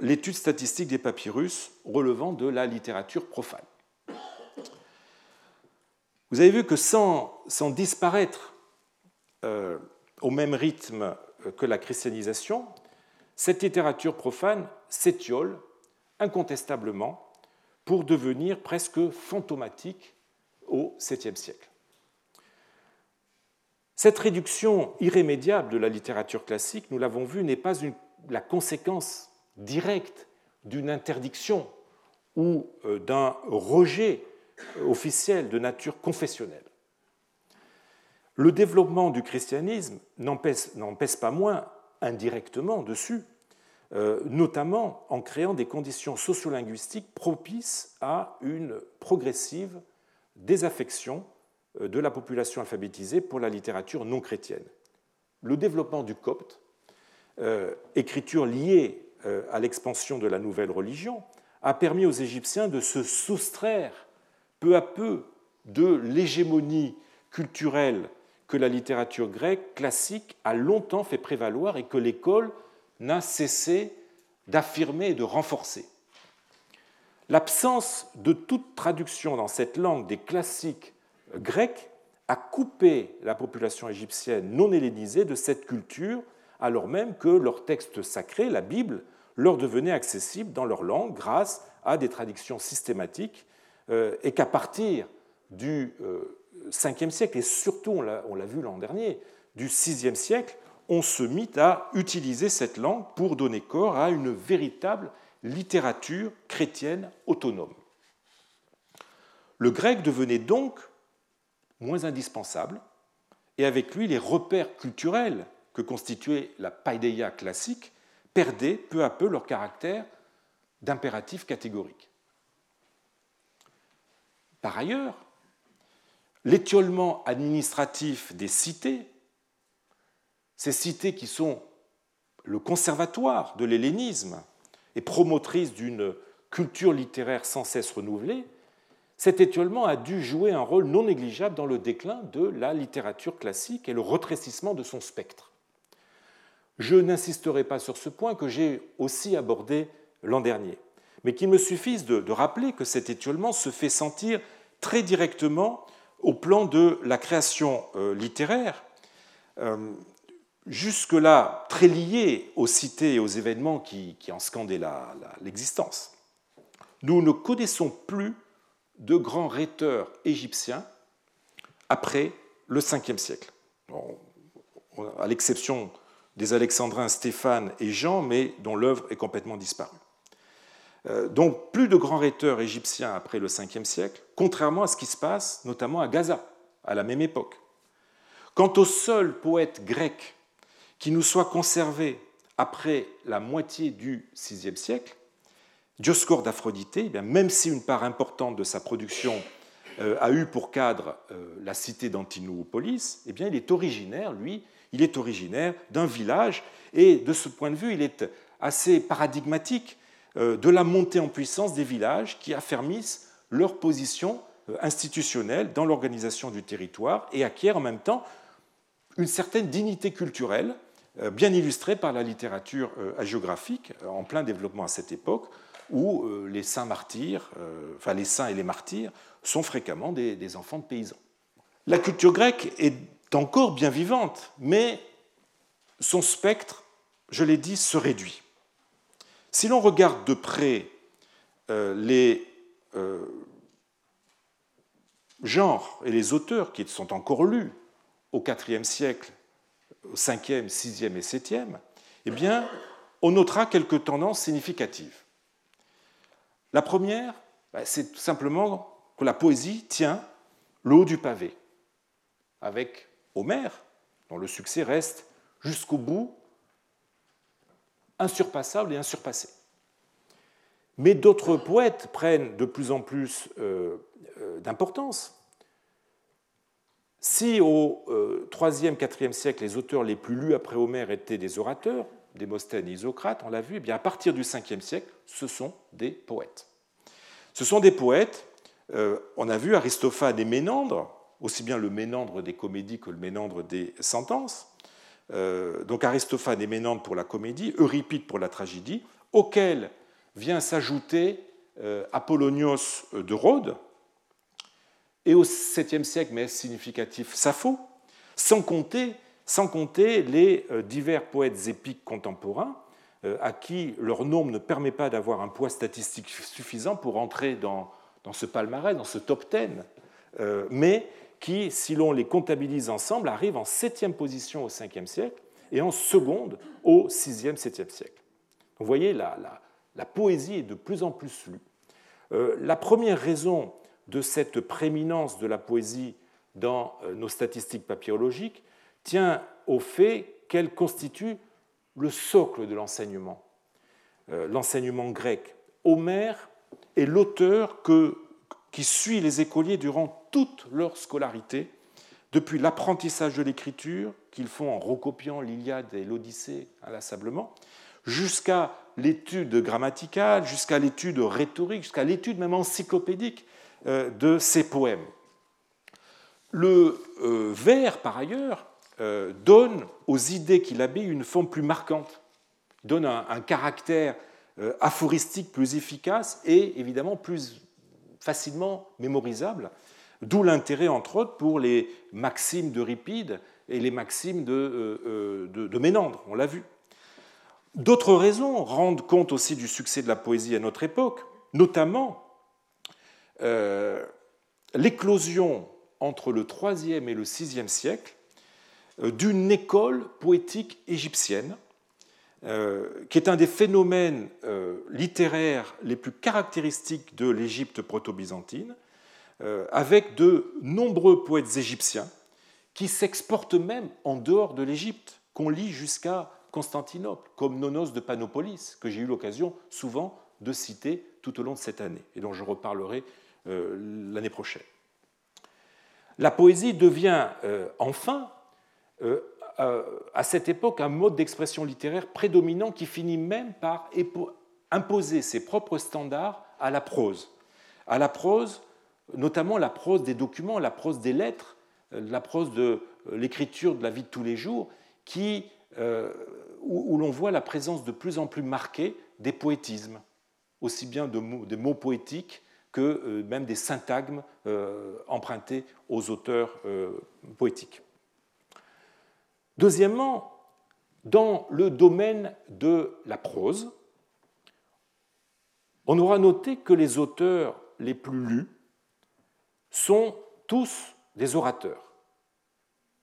l'étude statistique des papyrus relevant de la littérature profane. Vous avez vu que sans, disparaître au même rythme que la christianisation, cette littérature profane s'étiole incontestablement pour devenir presque fantomatique au 7e siècle. Cette réduction irrémédiable de la littérature classique, nous l'avons vu, n'est pas la conséquence directe d'une interdiction ou euh, d'un rejet officiel de nature confessionnelle. Le développement du christianisme n'empêche pas moins indirectement dessus, euh, notamment en créant des conditions sociolinguistiques propices à une progressive désaffection euh, de la population alphabétisée pour la littérature non chrétienne. Le développement du copte, euh, écriture liée à l'expansion de la nouvelle religion, a permis aux Égyptiens de se soustraire peu à peu de l'hégémonie culturelle que la littérature grecque classique a longtemps fait prévaloir et que l'école n'a cessé d'affirmer et de renforcer. L'absence de toute traduction dans cette langue des classiques grecs a coupé la population égyptienne non hellénisée de cette culture, alors même que leur texte sacré, la Bible, leur devenait accessible dans leur langue grâce à des traductions systématiques, euh, et qu'à partir du euh, 5e siècle, et surtout, on l'a vu l'an dernier, du 6e siècle, on se mit à utiliser cette langue pour donner corps à une véritable littérature chrétienne autonome. Le grec devenait donc moins indispensable, et avec lui les repères culturels que constituait la paideia classique perdaient peu à peu leur caractère d'impératif catégorique. Par ailleurs, l'étiolement administratif des cités, ces cités qui sont le conservatoire de l'hellénisme et promotrices d'une culture littéraire sans cesse renouvelée, cet étiolement a dû jouer un rôle non négligeable dans le déclin de la littérature classique et le retrécissement de son spectre. Je n'insisterai pas sur ce point que j'ai aussi abordé l'an dernier, mais qu'il me suffise de, rappeler que cet étiolement se fait sentir très directement au plan de la création euh, littéraire, euh, jusque-là très liée aux cités et aux événements qui, en scandaient l'existence. Nous ne connaissons plus de grands rhéteurs égyptiens après le 5e siècle, à l'exception des Alexandrins Stéphane et Jean, mais dont l'œuvre est complètement disparue. Euh, donc plus de grands rhéteurs égyptiens après le 5e siècle, contrairement à ce qui se passe notamment à Gaza, à la même époque. Quant au seul poète grec qui nous soit conservé après la moitié du VIe siècle, Dioscore d'Aphrodite, eh même si une part importante de sa production euh, a eu pour cadre euh, la cité d'Antinoupolis, eh il est originaire, lui, il est originaire d'un village, et de ce point de vue, il est assez paradigmatique euh, de la montée en puissance des villages qui affermissent leur position institutionnelle dans l'organisation du territoire et acquièrent en même temps une certaine dignité culturelle, bien illustrée par la littérature hagiographique en plein développement à cette époque, où les saints martyrs, enfin les saints et les martyrs, sont fréquemment des, enfants de paysans. La culture grecque est encore bien vivante, mais son spectre, je l'ai dit, se réduit. Si l'on regarde de près euh, les euh, genres et les auteurs qui sont encore lus au IVe siècle, au 5e, 6e et 7e, eh bien, on notera quelques tendances significatives. La première, bah, c'est tout simplement que la poésie tient le haut du pavé, avec Homère, dont le succès reste jusqu'au bout insurpassable et insurpassé. Mais d'autres poètes prennent de plus en plus euh, euh, d'importance. Si au IIIe, euh, IVe siècle, les auteurs les plus lus après Homère étaient des orateurs, Démosthène et Isocrate, on l'a vu, eh bien à partir du Ve siècle, ce sont des poètes. Ce sont des poètes on a vu Aristophane et Ménandre, aussi bien le Ménandre des comédies que le Ménandre des sentences. Euh, donc Aristophane et Ménandre pour la comédie, Euripide pour la tragédie, auquel vient s'ajouter euh, Apollonios de Rhodes, et au 7e siècle, mais significatif, Sappho, sans compter, sans compter les divers poètes épiques contemporains à qui leur nombre ne permet pas d'avoir un poids statistique suffisant pour entrer dans dans ce palmarès, dans ce top 10, euh, mais qui, si l'on les comptabilise ensemble, arrivent en septième position au 5e siècle et en seconde au 6e, 7e siècle. vous voyez, la, poésie est de plus en plus lue. Euh, la première raison de cette prééminence de la poésie dans euh, nos statistiques papyrologiques tient au fait qu'elle constitue le socle de l'enseignement, l'enseignement grec. Homère est l'auteur qui suit les écoliers durant toute leur scolarité, depuis l'apprentissage de l'écriture qu'ils font en recopiant l'Iliade et l'Odyssée inlassablement, jusqu'à l'étude grammaticale, jusqu'à l'étude rhétorique, jusqu'à l'étude même encyclopédique euh, de ces poèmes. Le euh, vers, par ailleurs, euh, donne aux idées qu'il habille une forme plus marquante, donne un caractère aphoristique plus efficace et évidemment plus facilement mémorisable, d'où l'intérêt entre autres pour les maximes d'Euripide et les maximes de, euh, euh, de, Ménandre, on l'a vu. D'autres raisons rendent compte aussi du succès de la poésie à notre époque, notamment l'éclosion entre le IIIe et le VIe siècle d'une école poétique égyptienne euh, qui est un des phénomènes euh, littéraires les plus caractéristiques de l'Égypte proto-byzantine, euh, avec de nombreux poètes égyptiens qui s'exportent même en dehors de l'Égypte, qu'on lit jusqu'à Constantinople, comme Nonos de Panopolis, que j'ai eu l'occasion souvent de citer tout au long de cette année, et dont je reparlerai l'année prochaine. La poésie devient enfin euh, à cette époque un mode d'expression littéraire prédominant qui finit même par imposer ses propres standards à la prose. À la prose, notamment la prose des documents, la prose des lettres, euh, la prose de euh, l'écriture de la vie de tous les jours, qui, où, l'on voit la présence de plus en plus marquée des poétismes, aussi bien des mots poétiques que même des syntagmes empruntés aux auteurs poétiques. Deuxièmement, dans le domaine de la prose, on aura noté que les auteurs les plus lus sont tous des orateurs.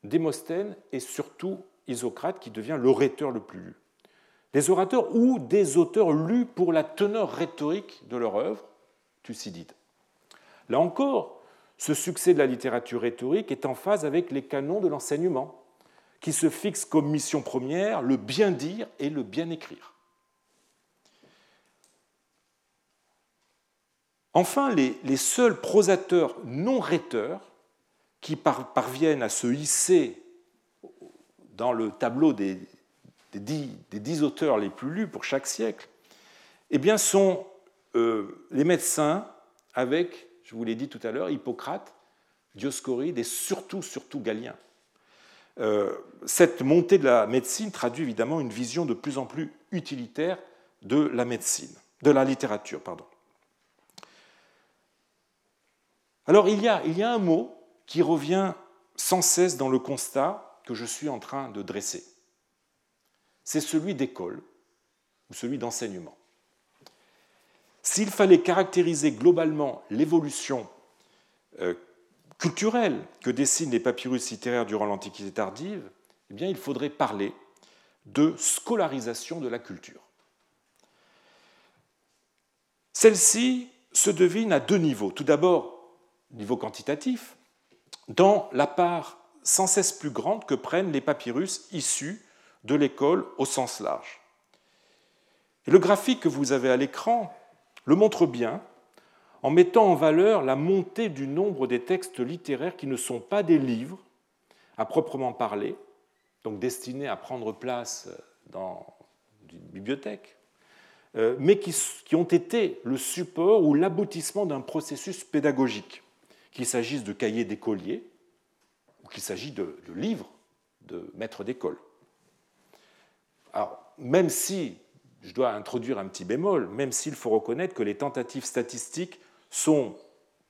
Démosthène et surtout Isocrate qui devient l'orateur le plus lu. Des orateurs ou des auteurs lus pour la teneur rhétorique de leur œuvre, Thucydide. Là encore, ce succès de la littérature rhétorique est en phase avec les canons de l'enseignement qui se fixe comme mission première le bien dire et le bien écrire. Enfin, les, seuls prosateurs non rhéteurs qui parviennent à se hisser dans le tableau des, dix, auteurs les plus lus pour chaque siècle, eh bien, sont euh, les médecins avec, je vous l'ai dit tout à l'heure, Hippocrate, Dioscoride et surtout, surtout Galien. Euh, cette montée de la médecine traduit évidemment une vision de plus en plus utilitaire de la médecine, de la littérature, pardon. Alors il y a, il y a un mot qui revient sans cesse dans le constat que je suis en train de dresser. C'est celui d'école ou celui d'enseignement. S'il fallait caractériser globalement l'évolution euh, culturelle que dessinent les papyrus littéraires durant l'Antiquité tardive, eh bien, il faudrait parler de scolarisation de la culture. Celle-ci se devine à deux niveaux. Tout d'abord, niveau quantitatif, dans la part sans cesse plus grande que prennent les papyrus issus de l'école au sens large. Et le graphique que vous avez à l'écran le montre bien en mettant en valeur la montée du nombre des textes littéraires qui ne sont pas des livres à proprement parler, donc destinés à prendre place dans une bibliothèque, euh, mais qui, ont été le support ou l'aboutissement d'un processus pédagogique, qu'il s'agisse de cahiers d'écoliers ou qu'il s'agisse de, livres de maîtres d'école. Alors, même si je dois introduire un petit bémol, même s'il faut reconnaître que les tentatives statistiques sont,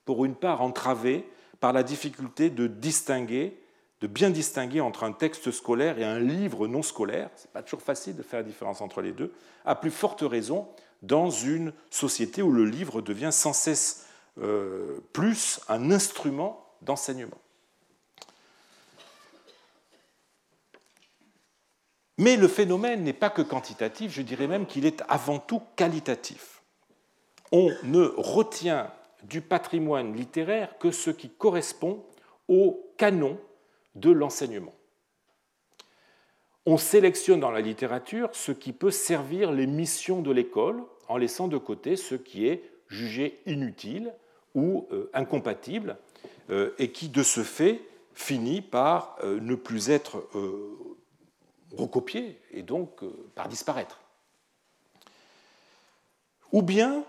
pour une part, entravées par la difficulté de distinguer, de bien distinguer entre un texte scolaire et un livre non scolaire. Ce n'est pas toujours facile de faire la différence entre les deux, à plus forte raison dans une société où le livre devient sans cesse euh, plus un instrument d'enseignement. Mais le phénomène n'est pas que quantitatif, je dirais même qu'il est avant tout qualitatif. On ne retient du patrimoine littéraire que ce qui correspond au canon de l'enseignement. On sélectionne dans la littérature ce qui peut servir les missions de l'école en laissant de côté ce qui est jugé inutile ou euh, incompatible euh, et qui, de ce fait, finit par euh, ne plus être recopier et donc par disparaître. Ou bien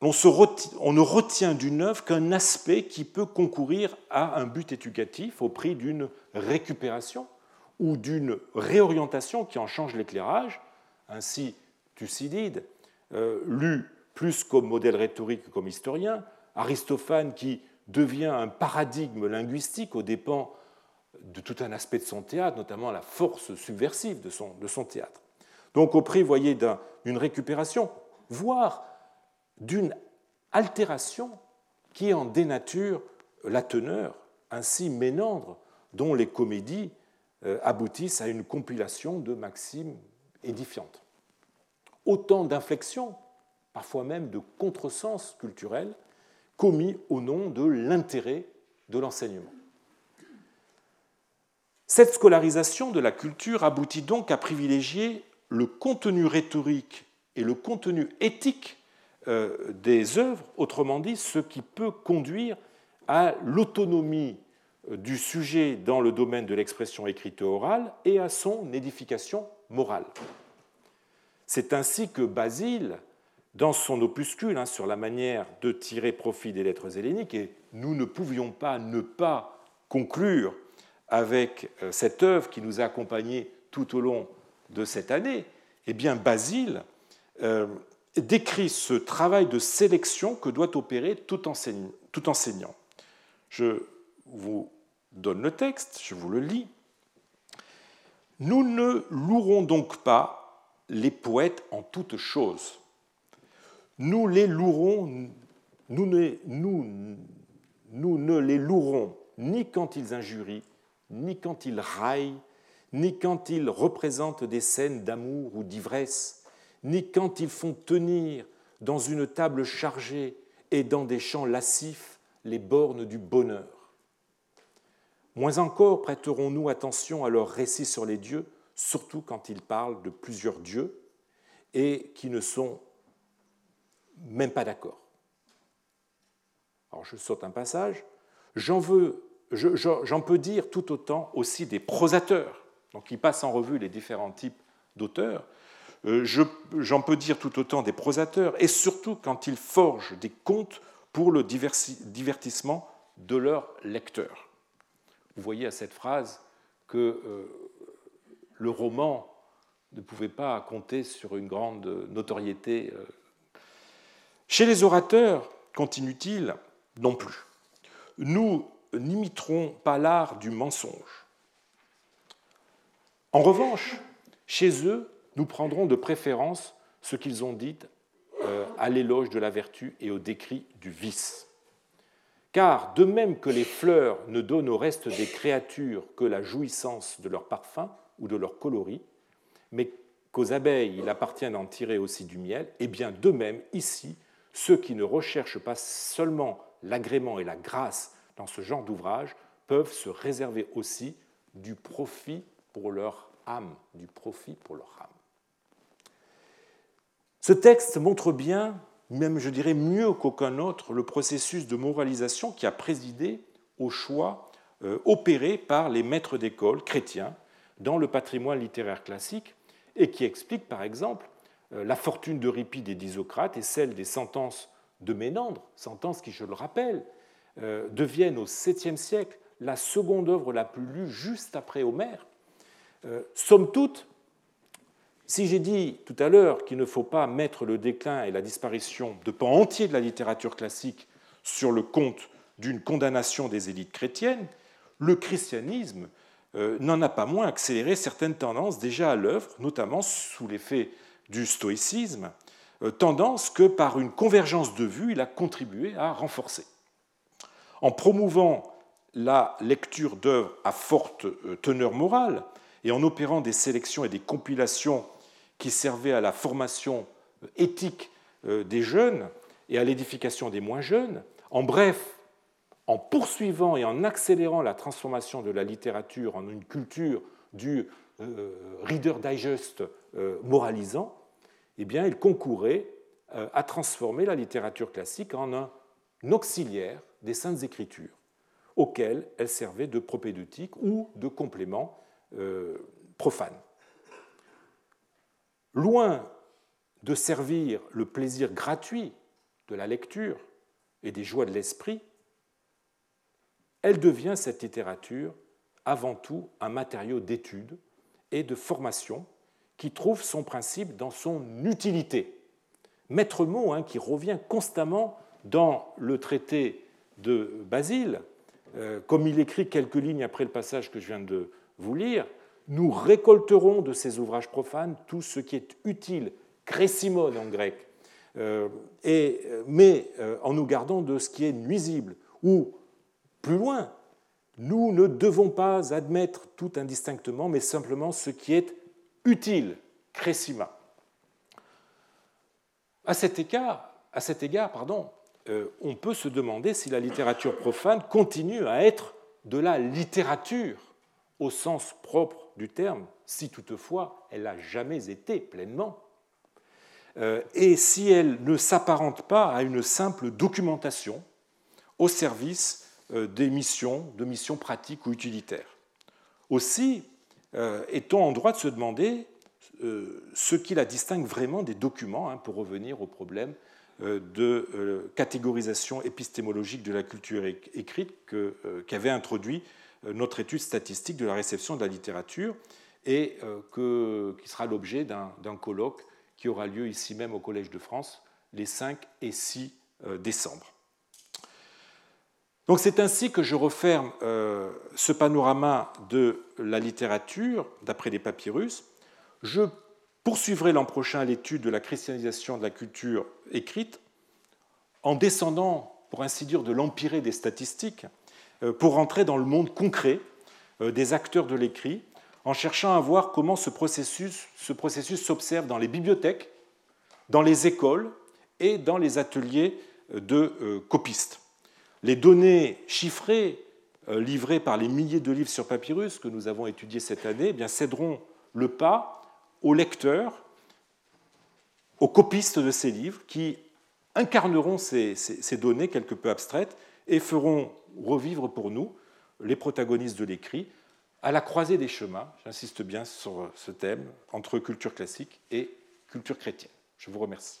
on, ne retient d'une œuvre qu'un aspect qui peut concourir à un but éducatif au prix d'une récupération ou d'une réorientation qui en change l'éclairage. Ainsi, Thucydide, euh, lu plus comme modèle rhétorique que comme historien, Aristophane qui devient un paradigme linguistique aux dépens de tout un aspect de son théâtre, notamment la force subversive de son, de son théâtre. Donc au prix, voyez, d'une récupération, voire d'une altération qui en dénature la teneur, ainsi ménandre, dont les comédies euh, aboutissent à une compilation de maximes édifiantes. Autant d'inflexions, parfois même de contresens culturels, commis au nom de l'intérêt de l'enseignement. Cette scolarisation de la culture aboutit donc à privilégier le contenu rhétorique et le contenu éthique euh, des œuvres, autrement dit, ce qui peut conduire à l'autonomie euh, du sujet dans le domaine de l'expression écrite et orale et à son édification morale. C'est ainsi que Basile, dans son opuscule hein, sur la manière de tirer profit des lettres helléniques, et nous ne pouvions pas ne pas conclure avec euh, cette œuvre qui nous a accompagnés tout au long de cette année, eh bien Basile euh, décrit ce travail de sélection que doit opérer tout enseignant. Je vous donne le texte, je vous le lis. Nous ne louerons donc pas les poètes en toutes choses. Nous les louerons, nous ne, nous, nous ne les louerons ni quand ils injurient, ni quand ils raillent, ni quand ils représentent des scènes d'amour ou d'ivresse, ni quand ils font tenir dans une table chargée et dans des chants lascifs les bornes du bonheur. Moins encore prêterons-nous attention à leurs récits sur les dieux, surtout quand ils parlent de plusieurs dieux et qui ne sont même pas d'accord. alors je saute un passage, j'en veux, j'en peux dire tout autant aussi des prosateurs, donc ils passent en revue les différents types d'auteurs, euh, j'en peux dire tout autant des prosateurs, et surtout quand ils forgent des contes pour le divertissement de leurs lecteurs. Vous voyez à cette phrase que euh, le roman ne pouvait pas compter sur une grande notoriété. Chez les orateurs, continue-t-il, non plus. Nous n'imiterons pas l'art du mensonge. En revanche, chez eux, nous prendrons de préférence ce qu'ils ont dit euh, à l'éloge de la vertu et au décrit du vice. Car de même que les fleurs ne donnent au reste des créatures que la jouissance de leur parfum ou de leur coloris, mais qu'aux abeilles il appartient d'en tirer aussi du miel, et eh bien de même, ici, ceux qui ne recherchent pas seulement l'agrément et la grâce dans ce genre d'ouvrage peuvent se réserver aussi du profit pour leur âme, du profit pour leur âme. Ce texte montre bien, même je dirais mieux qu'aucun autre, le processus de moralisation qui a présidé au choix euh, opéré par les maîtres d'école chrétiens dans le patrimoine littéraire classique et qui explique par exemple la fortune d'Euripide et d'Isocrate et celle des sentences de Ménandre, sentences qui, je le rappelle, euh, deviennent au 7e siècle la seconde œuvre la plus lue juste après Homère. Somme toute, si j'ai dit tout à l'heure qu'il ne faut pas mettre le déclin et la disparition de pans entiers de la littérature classique sur le compte d'une condamnation des élites chrétiennes, le christianisme euh, n'en a pas moins accéléré certaines tendances déjà à l'œuvre, notamment sous l'effet du stoïcisme, euh, tendance que par une convergence de vues, il a contribué à renforcer. En promouvant la lecture d'œuvres à forte euh, teneur morale et en opérant des sélections et des compilations qui servait à la formation éthique euh, des jeunes et à l'édification des moins jeunes. En bref, en poursuivant et en accélérant la transformation de la littérature en une culture du Reader Digest moralisant, eh bien, il concourait à transformer la littérature classique en un auxiliaire des saintes écritures, auxquelles elle servait de propédeutique ou de complément profane. Loin de servir le plaisir gratuit de la lecture et des joies de l'esprit, elle devient, cette littérature, avant tout un matériau d'étude et de formation qui trouve son principe dans son utilité. Maître mot hein, qui revient constamment dans le traité de Basile, euh, comme il écrit quelques lignes après le passage que je viens de vous lire, nous récolterons de ces ouvrages profanes tout ce qui est utile, crésimone en grec, euh, et, mais euh, en nous gardant de ce qui est nuisible. Ou, plus loin, nous ne devons pas admettre tout indistinctement, mais simplement ce qui est utile, cressima. À cet égard, à cet égard pardon, euh, on peut se demander si la littérature profane continue à être de la littérature au sens propre du terme, si toutefois elle n'a jamais été pleinement, euh, et si elle ne s'apparente pas à une simple documentation au service euh, des missions, de missions pratiques ou utilitaires. Aussi, euh, est-on en droit de se demander ce qui la distingue vraiment des documents, hein, pour revenir au problème de catégorisation épistémologique de la culture écrite qu'avait introduit euh, notre étude statistique de la réception de la littérature et euh, qui sera l'objet d'un colloque qui aura lieu ici même au Collège de France les 5 et 6 euh, décembre. Donc c'est ainsi que je referme ce panorama de la littérature d'après les papyrus. Je poursuivrai l'an prochain l'étude de la christianisation de la culture écrite en descendant, pour ainsi dire, de l'empirée des statistiques euh, pour rentrer dans le monde concret euh, des acteurs de l'écrit, en cherchant à voir comment ce processus s'observe dans les bibliothèques, dans les écoles et dans les ateliers euh, de copistes. Les données chiffrées livrées par les milliers de livres sur papyrus que nous avons étudiés cette année eh bien, céderont le pas aux lecteurs, aux copistes de ces livres qui incarneront ces, données quelque peu abstraites et feront revivre pour nous les protagonistes de l'écrit à la croisée des chemins, j'insiste bien sur ce thème, entre culture classique et culture chrétienne. Je vous remercie.